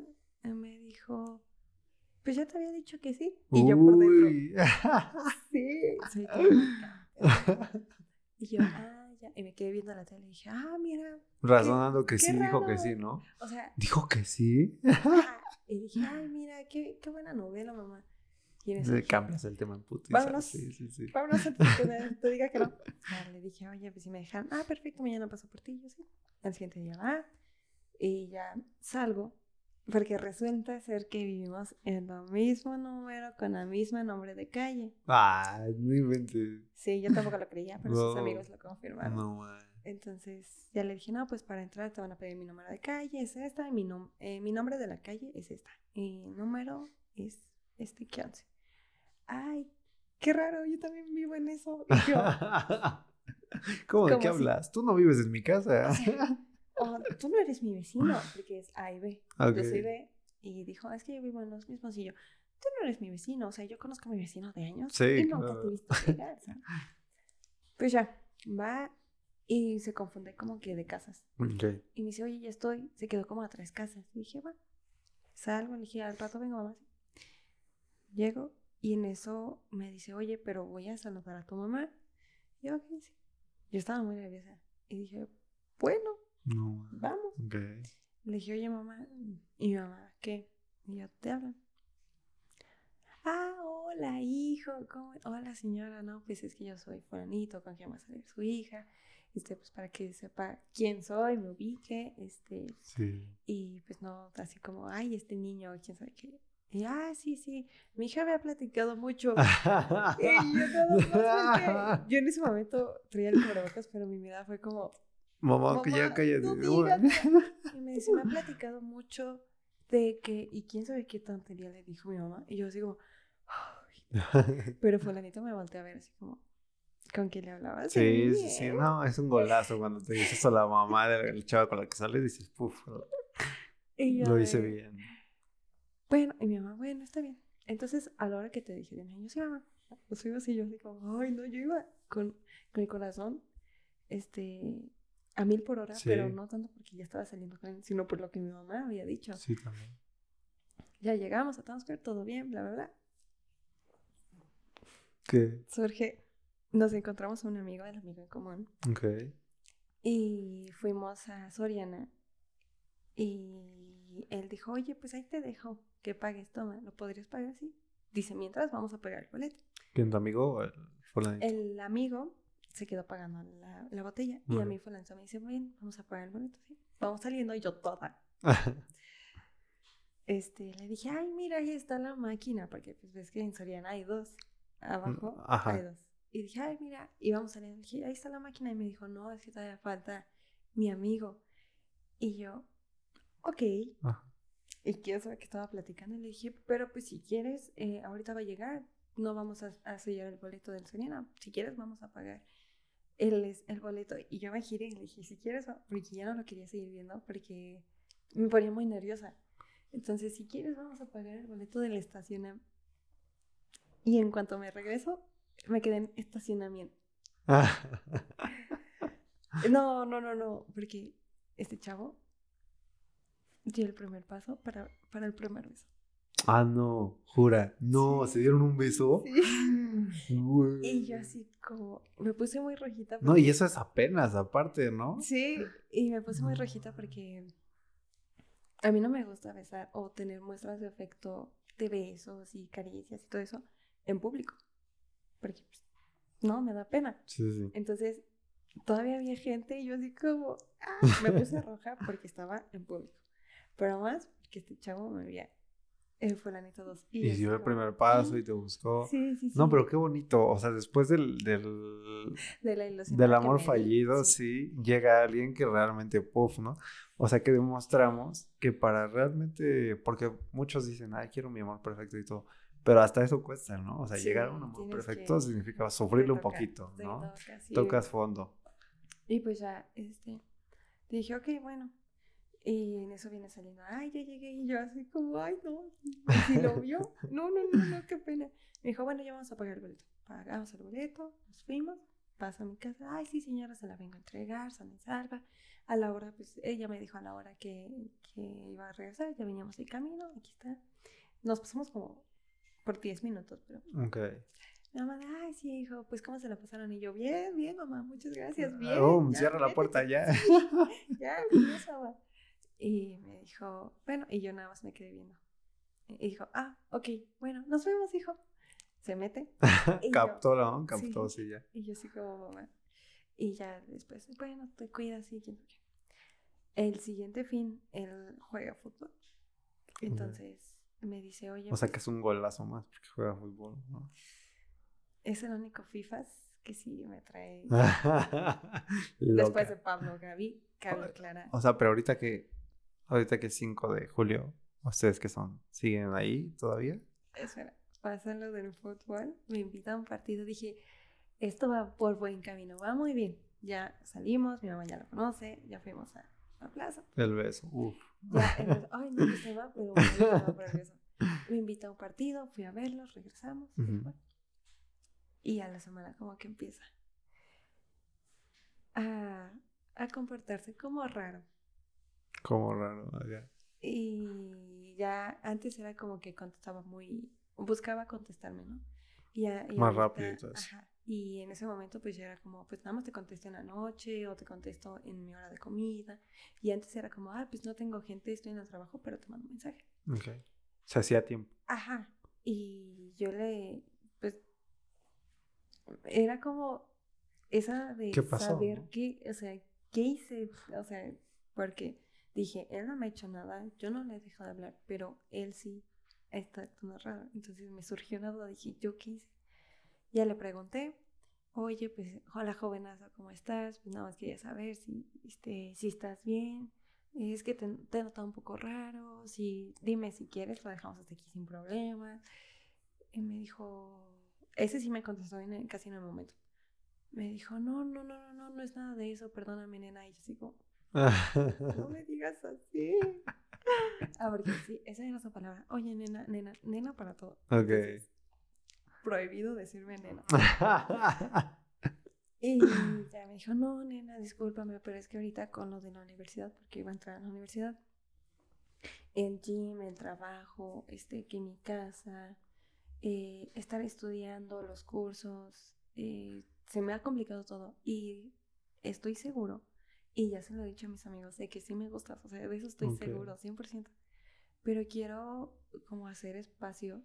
me dijo, pues ya te había dicho que sí. Y yo por dentro, Uy. sí, soy Y yo, ah, ya. Y me quedé viendo la tele y dije, ah, mira. Razonando que qué sí, dijo que sí, ¿no? O sea, Dijo que sí. y dije, ay, mira, qué, qué buena novela, mamá. Cambias el tema en putiza. Vámonos. Sí, sí, sí. vámonos antes que te- te diga que no. Le dije, oye, pues si me dejan, ah, perfecto, mañana paso por ti. Yo sí. Al siguiente día va. Y ya salgo. Porque resulta ser que vivimos en el mismo número, con la misma nombre de calle. Ah, no inventes. Sí, yo tampoco lo creía, pero sus No. amigos lo confirmaron. No, man. Entonces ya le dije, no, pues para entrar te van a pedir mi número de calle, es esta, y mi, nom- eh, mi nombre de la calle es esta, y número es este que hace. Ay, qué raro, yo también vivo en eso. Yo, ¿Cómo de ¿Cómo qué hablas? Tú no vives en mi casa. O sea, "Oh, tú no eres mi vecino, porque es A y B. Ok. Yo soy B, y dijo, es que yo vivo en los mismos, y yo, tú no eres mi vecino, o sea, yo conozco a mi vecino de años, Sí, y nunca claro. te he visto llegar, ¿sabes? Pues ya, va, y se confunde como que de casas. Y me dice, oye, ya estoy. Se quedó como a tres casas. Y dije, va. Salgo, le dije, al rato vengo, mamá. Llego y en eso me dice, oye, pero voy a saludar a tu mamá. Y yo, ok, sí. Yo estaba muy nerviosa. Y dije, bueno, No, vamos. Le dije, oye, mamá. Y mi mamá, ¿qué? Y yo, te hablan. Ah, hola, hijo. ¿Cómo? Hola, señora. No, pues es que yo soy fulanito, con quien va a salir su hija. Este, pues para que sepa quién soy, me ubique. Este, Sí. y pues no, así como, ay, este niño, quién sabe qué. Y, ah, sí, sí, mi hija me ha platicado mucho. Y yo, nada más porque- yo en ese momento traía el cubrebocas, pero mi mirada fue como, Mamá, que ya cállate. no y me dice, me ha platicado mucho de que, y quién sabe qué tontería le dijo mi mamá. Y yo así como, "Ay". pero fulanito me volteé a ver así como, ¿Con quién le hablabas? Sí, sí, sí, no, es un golazo cuando te dices a la mamá del chavo con la que sales y dices, puf, lo hice bien. Bueno, y mi mamá, bueno, está bien. Entonces, a la hora que te dije, yo sí, mamá, pues iba así, yo así como, ay, no, yo iba con, con el corazón, este, a mil por hora, pero no tanto porque ya estaba saliendo con él, sino por lo que mi mamá había dicho. Sí, también. Ya llegamos a Townsquare, todo bien, bla, bla, bla. ¿Qué? Surge, nos encontramos a un amigo, el amigo en común. Ok. Y fuimos a Soriana y él dijo, oye, pues ahí te dejo que pagues, toma, ¿lo podrías pagar así? Dice, mientras vamos a pagar el boleto. ¿Quién tu amigo o el El amigo se quedó pagando la, la botella y a mí fue me dice, bien, vamos a pagar el boleto, ¿sí? Vamos saliendo y yo toda. este, le dije, ay, mira, ahí está la máquina, porque pues ves que en Soriana hay dos, abajo mm, hay dos. Y dije, ay, mira, y vamos saliendo, le dije, ahí está la máquina, y me dijo, no, es que todavía falta mi amigo. Y yo, ok. Y quiero saber que estaba platicando, le dije, pero pues si quieres, eh, ahorita va a llegar, no vamos a, a sellar el boleto del Soriana, si quieres vamos a pagar el, el boleto. Y yo me giré y le dije, si quieres, porque ya no lo quería seguir viendo, porque me ponía muy nerviosa. Entonces, si quieres, vamos a pagar el boleto del estacionamiento. Y en cuanto me regreso, me quedé en estacionamiento. no, no, no, no, porque este chavo dio el primer paso para, para el primer beso. Ah, no, jura. No, ¿se dieron un beso? Sí. Y yo así como, me puse muy rojita. No, y eso es apenas, aparte, ¿no? Sí, y me puse muy rojita porque a mí no me gusta besar o tener muestras de afecto de besos y caricias y todo eso en público. Porque, pues, no, me da pena. Sí, sí. Entonces, todavía había gente y yo así como, ah, me puse roja porque estaba en público. Pero más porque este chavo me había eh, fue la neta 2. Y, dio el primer paso y te buscó. Sí, sí, sí. No, pero qué bonito. O sea, después del, del, del amor fallido, sí. llega alguien que realmente, puff, ¿no? O sea, que demostramos que para realmente, porque muchos dicen, ay, quiero mi amor perfecto y todo. Pero hasta eso cuesta, ¿no? O sea, llegar a un amor perfecto significa sufrirlo un poquito, ¿no? Tocas fondo. Y pues ya, este, dije, ok, bueno, y en eso viene saliendo, ay, ya llegué. Y yo así como, ay, no. ¿Y lo vio? No, no, no, no, qué pena. Me dijo, bueno, ya vamos a pagar el boleto. Pagamos el boleto, nos fuimos, paso a mi casa. Ay, sí, señora, se la vengo a entregar, sana y salva. A la hora, pues ella me dijo a la hora que, que iba a regresar, ya veníamos de camino, aquí está. Nos pasamos como por 10 minutos, pero. Ok. Mi mamá, ay, sí, hijo, pues ¿cómo se la pasaron? Y yo, bien, bien, mamá, muchas gracias, bien. Oh, cierra la puerta ya. ya, mamá. Y me dijo, bueno, y yo nada más me quedé viendo. Y dijo, ah, ok, bueno, nos vemos, hijo. Se mete. captó, ¿no? Captó, sí, ya. Y yo sí como mamá. Y ya después, bueno, te cuidas y El siguiente fin, él juega fútbol. Entonces me dice, oye. O sea que es un golazo más porque juega fútbol, ¿no? Es el único FIFAs que sí me trae. Después de Pablo, Gaby, Gaby Clara. O sea, pero ahorita que Ahorita que es 5 de julio, ¿ustedes qué son? ¿Siguen ahí todavía? Espera, pasa lo del fútbol, me invita a un partido, dije, esto va por buen camino, va muy bien. Ya salimos, mi mamá ya lo conoce, ya fuimos a la plaza. El beso, uff. ay, no se va, pero bueno, por el beso. Me invita a un partido, fui a verlos, regresamos. y, a la semana como que empieza a, a comportarse como raro. Como raro, Y ya antes era como que contestaba muy, buscaba contestarme, ¿no? Y, más rápido y todo Ajá. Y en ese momento pues ya era como, pues nada más te contesto en la noche o te contesto en mi hora de comida. Y antes era como, ah, pues no tengo gente, estoy en el trabajo, pero te mando un mensaje. Ok. Se hacía tiempo. Ajá. Y yo le, pues, era como esa de saber qué, o sea, qué hice, o sea, porque dije, él no me ha hecho nada, yo no le he dejado de hablar, pero él sí está actuando raro. Entonces me surgió una duda, dije, ¿yo qué hice? Ya le pregunté, oye, pues, hola jovenazo, ¿cómo estás? Pues nada más quería saber si, este, si estás bien. Es que te, te he notado un poco raro, si, dime si quieres, lo dejamos hasta aquí sin problema. Y me dijo, ese sí me contestó en, casi en el momento. me dijo, no, no, no, no, no, no es nada de eso, perdóname, nena. Y yo digo, no me digas así. Ah, porque sí, esa era su palabra. Oye, nena, nena, nena para todo. Ok. prohibido decirme nena. y ya me dijo, no, nena, discúlpame, pero es que ahorita con lo de la universidad, porque iba a entrar a la universidad, el gym, el trabajo, este, que mi casa, eh, estar estudiando los cursos, eh, se me ha complicado todo y estoy seguro, y ya se lo he dicho a mis amigos, de que sí me gustas, o sea, de eso estoy seguro, 100%, pero quiero como hacer espacio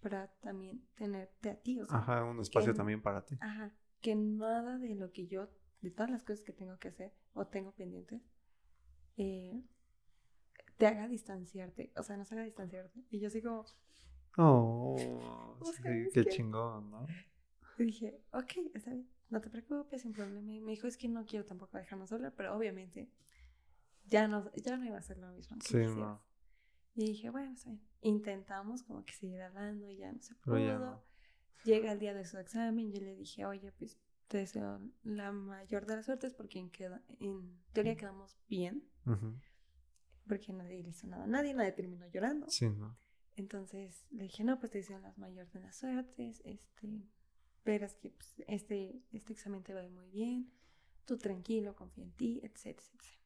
para también tenerte a ti, o sea. Ajá, un espacio también para ti. Ajá, que nada de lo que yo, de todas las cosas que tengo que hacer o tengo pendientes, eh, te haga distanciarte, o sea, nos haga distanciarte. Y yo así como... Oh, qué chingón, ¿no? Dije, ok, está bien, no te preocupes, sin problema. Y me dijo, es que no quiero tampoco dejarnos hablar, pero obviamente ya no, ya no iba a ser lo mismo. Sí, no. Y dije, bueno, está bien. Intentamos como que seguir hablando y ya no se pudo. Llega el día de su examen, yo le dije, oye, pues te deseo la mayor de las suertes porque en, queda, en teoría quedamos bien. Porque nadie le hizo nada a nadie, nadie terminó llorando. Sí, ¿no? Entonces le dije, no, pues te deseo la mayor de las suertes. Este, verás que pues, este, este examen te va muy bien. Tú tranquilo, confía en ti, etcétera, etcétera.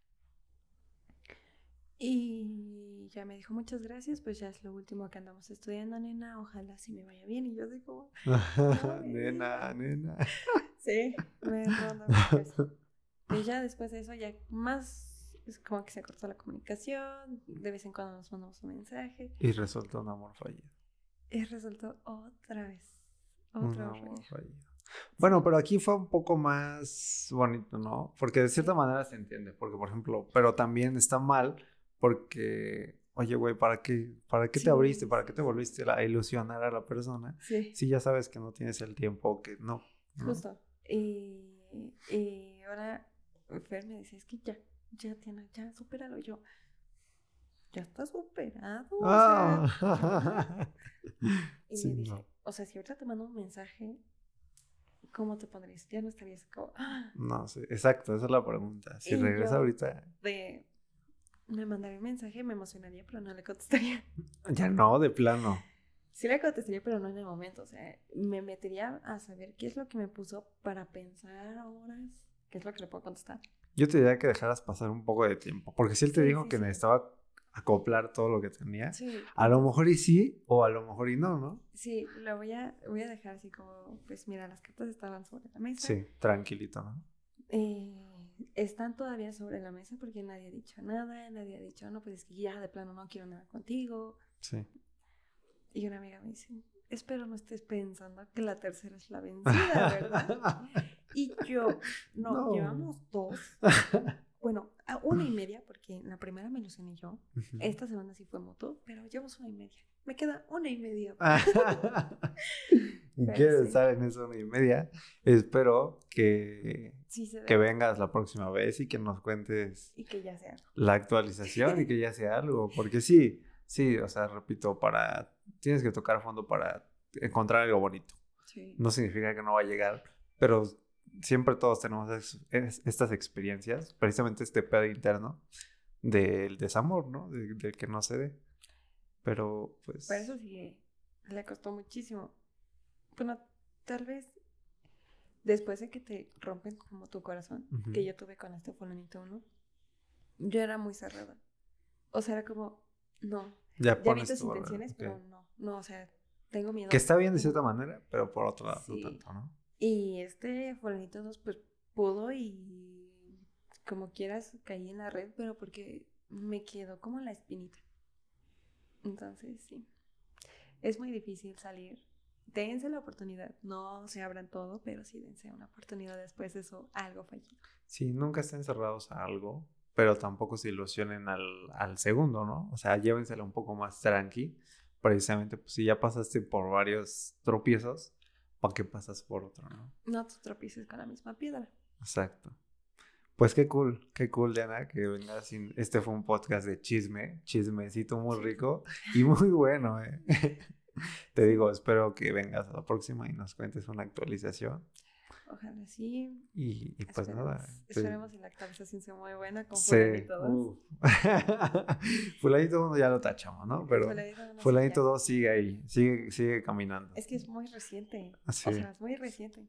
Y ya me dijo muchas gracias, pues ya es lo último que andamos estudiando, nena, ojalá sí me vaya bien. Y yo digo, nena, nena. Sí, me Y ya después de eso, ya más es como que se cortó la comunicación, de vez en cuando nos mandamos un mensaje. Y resultó un amor fallido. Y resultó otra vez. Fallido. Bueno, pero aquí fue un poco más bonito, ¿no? Porque de cierta manera se entiende, porque por ejemplo, pero también está mal porque, oye, güey, ¿para qué, para qué te abriste? ¿Para qué te volviste a ilusionar a la persona? Sí. Si ya sabes que no tienes el tiempo, que no. Justo. Y, y, ahora Fer me dice, es que ya, ya tiene, ya, supéralo. Yo, ya está superado. Ah. y me dice, o sea, si ahorita te mando un mensaje, ¿cómo te pondrías? Ya no estarías como... ¡ah! No, sí, exacto, esa es la pregunta. Si regresa ahorita... De, me mandaría un mensaje, me emocionaría, pero no le contestaría. Ya no, de plano. Sí le contestaría, pero no en el momento. O sea, me metería a saber qué es lo que me puso para pensar horas, qué es lo que le puedo contestar. Yo te diría que dejaras pasar un poco de tiempo, porque si él te dijo que necesitaba acoplar todo lo que tenía, a lo mejor y sí, o a lo mejor y no, ¿no? Sí, lo voy a, voy a dejar así como, pues mira, las cartas estaban sobre la mesa. Sí, tranquilito, ¿no? Eh, están todavía sobre la mesa porque nadie ha dicho nada, nadie ha dicho, no, pues es que ya de plano no quiero nada contigo. Sí. Y una amiga me dice, espero no estés pensando que la tercera es la vencida, ¿verdad? y yo, no, llevamos dos. Bueno, a una y media, porque la primera me ilusioné yo. Esta semana sí fue moto, pero llevamos una y media. Me queda una y media. y quiero estar en esa una y media. Espero que, que vengas la próxima vez y que nos cuentes y que ya sea la actualización y que ya sea algo. Porque sí, sí, o sea, repito, para tienes que tocar fondo para encontrar algo bonito. No significa que no va a llegar, pero siempre todos tenemos estas experiencias, precisamente este pedo interno del desamor, ¿no? Del que no se dé. Pero pues... Por eso sí, le costó muchísimo. Bueno, tal vez después de que te rompen como tu corazón, que yo tuve con este fulanito uno, yo era muy cerrada. O sea, era como, no. Ya, ya vi tus intenciones, pero no, no, o sea, tengo miedo. Que está bien de cierta manera, pero por otro lado no tanto, ¿no? Y este fulanito dos, pues pudo y como quieras caí en la red, pero porque me quedó como la espinita. Entonces, sí. Es muy difícil salir. Dense la oportunidad. No se abran todo, pero sí dense una oportunidad después de eso, algo fallido. Sí, nunca estén cerrados a algo, pero tampoco se ilusionen al, al segundo, ¿no? O sea, llévensela un poco más tranqui. Precisamente, pues si ya pasaste por varios tropiezos, ¿para qué pasas por otro, no? No te tropieces con la misma piedra. Exacto. Pues qué cool, qué cool, Diana, que vengas. Sin... Este fue un podcast de chisme, chismecito muy rico y muy bueno, ¿eh? Te digo, espero que vengas a la próxima y nos cuentes una actualización. Ojalá sí. Y, y pues Esperemos- nada. Esperemos si la actualización sea muy buena con Sí. Fulanito 2. uh. Fulanito 1 ya lo tachamos, ¿no? Pero Fulanito no sé Fulanito ya. 2 sigue ahí, sigue, sigue caminando. Es que es muy reciente. Sí. O sea, es muy reciente.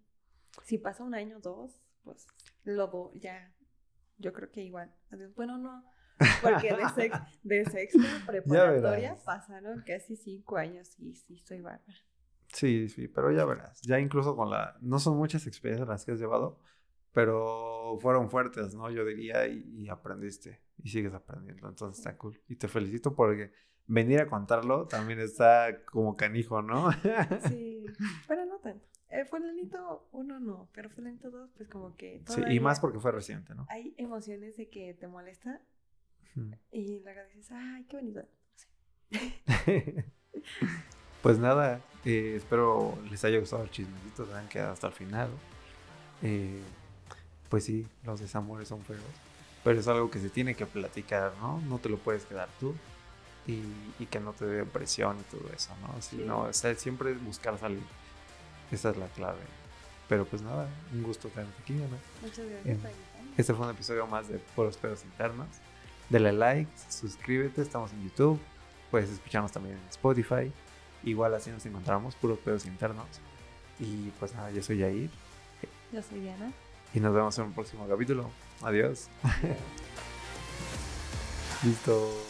Si pasa un año o dos, pues lo do, ya. Yo creo que igual. Bueno, no. Porque de, sex, de sexto preparatoria pasaron casi cinco años y sí, estoy bárbara. Sí, sí, pero ya verás. Ya incluso con la. No son muchas experiencias las que has llevado, pero fueron fuertes, ¿no? Yo diría, y, y aprendiste. Y sigues aprendiendo. Entonces está cool. Y te felicito porque venir a contarlo también está como canijo, ¿no? Sí, pero no tanto. Eh, Fulanito uno no, pero Fulanito dos, pues como que. Sí, y más porque fue reciente, ¿no? Hay emociones de que te molesta y luego dices, ay, qué bonito. pues nada, eh, espero les haya gustado el chismecito, se han quedado hasta el final. Eh, pues sí, los desamores son feos, pero es algo que se tiene que platicar, ¿no? No te lo puedes quedar tú y, y que no te dé presión y todo eso, ¿no? Sí. no, o sea, siempre buscar salir. Esa es la clave. Pero pues nada, un gusto tenerte aquí, Ana. Muchas gracias invitarme. Este fue un episodio más de Puros Pedos Internos. Dale like, suscríbete, estamos en YouTube. Puedes escucharnos también en Spotify. Igual así nos encontramos, Puros Pedos Internos. Y pues nada, yo soy Yair. Yo soy Diana. Y nos vemos en un próximo capítulo. Adiós. Listo.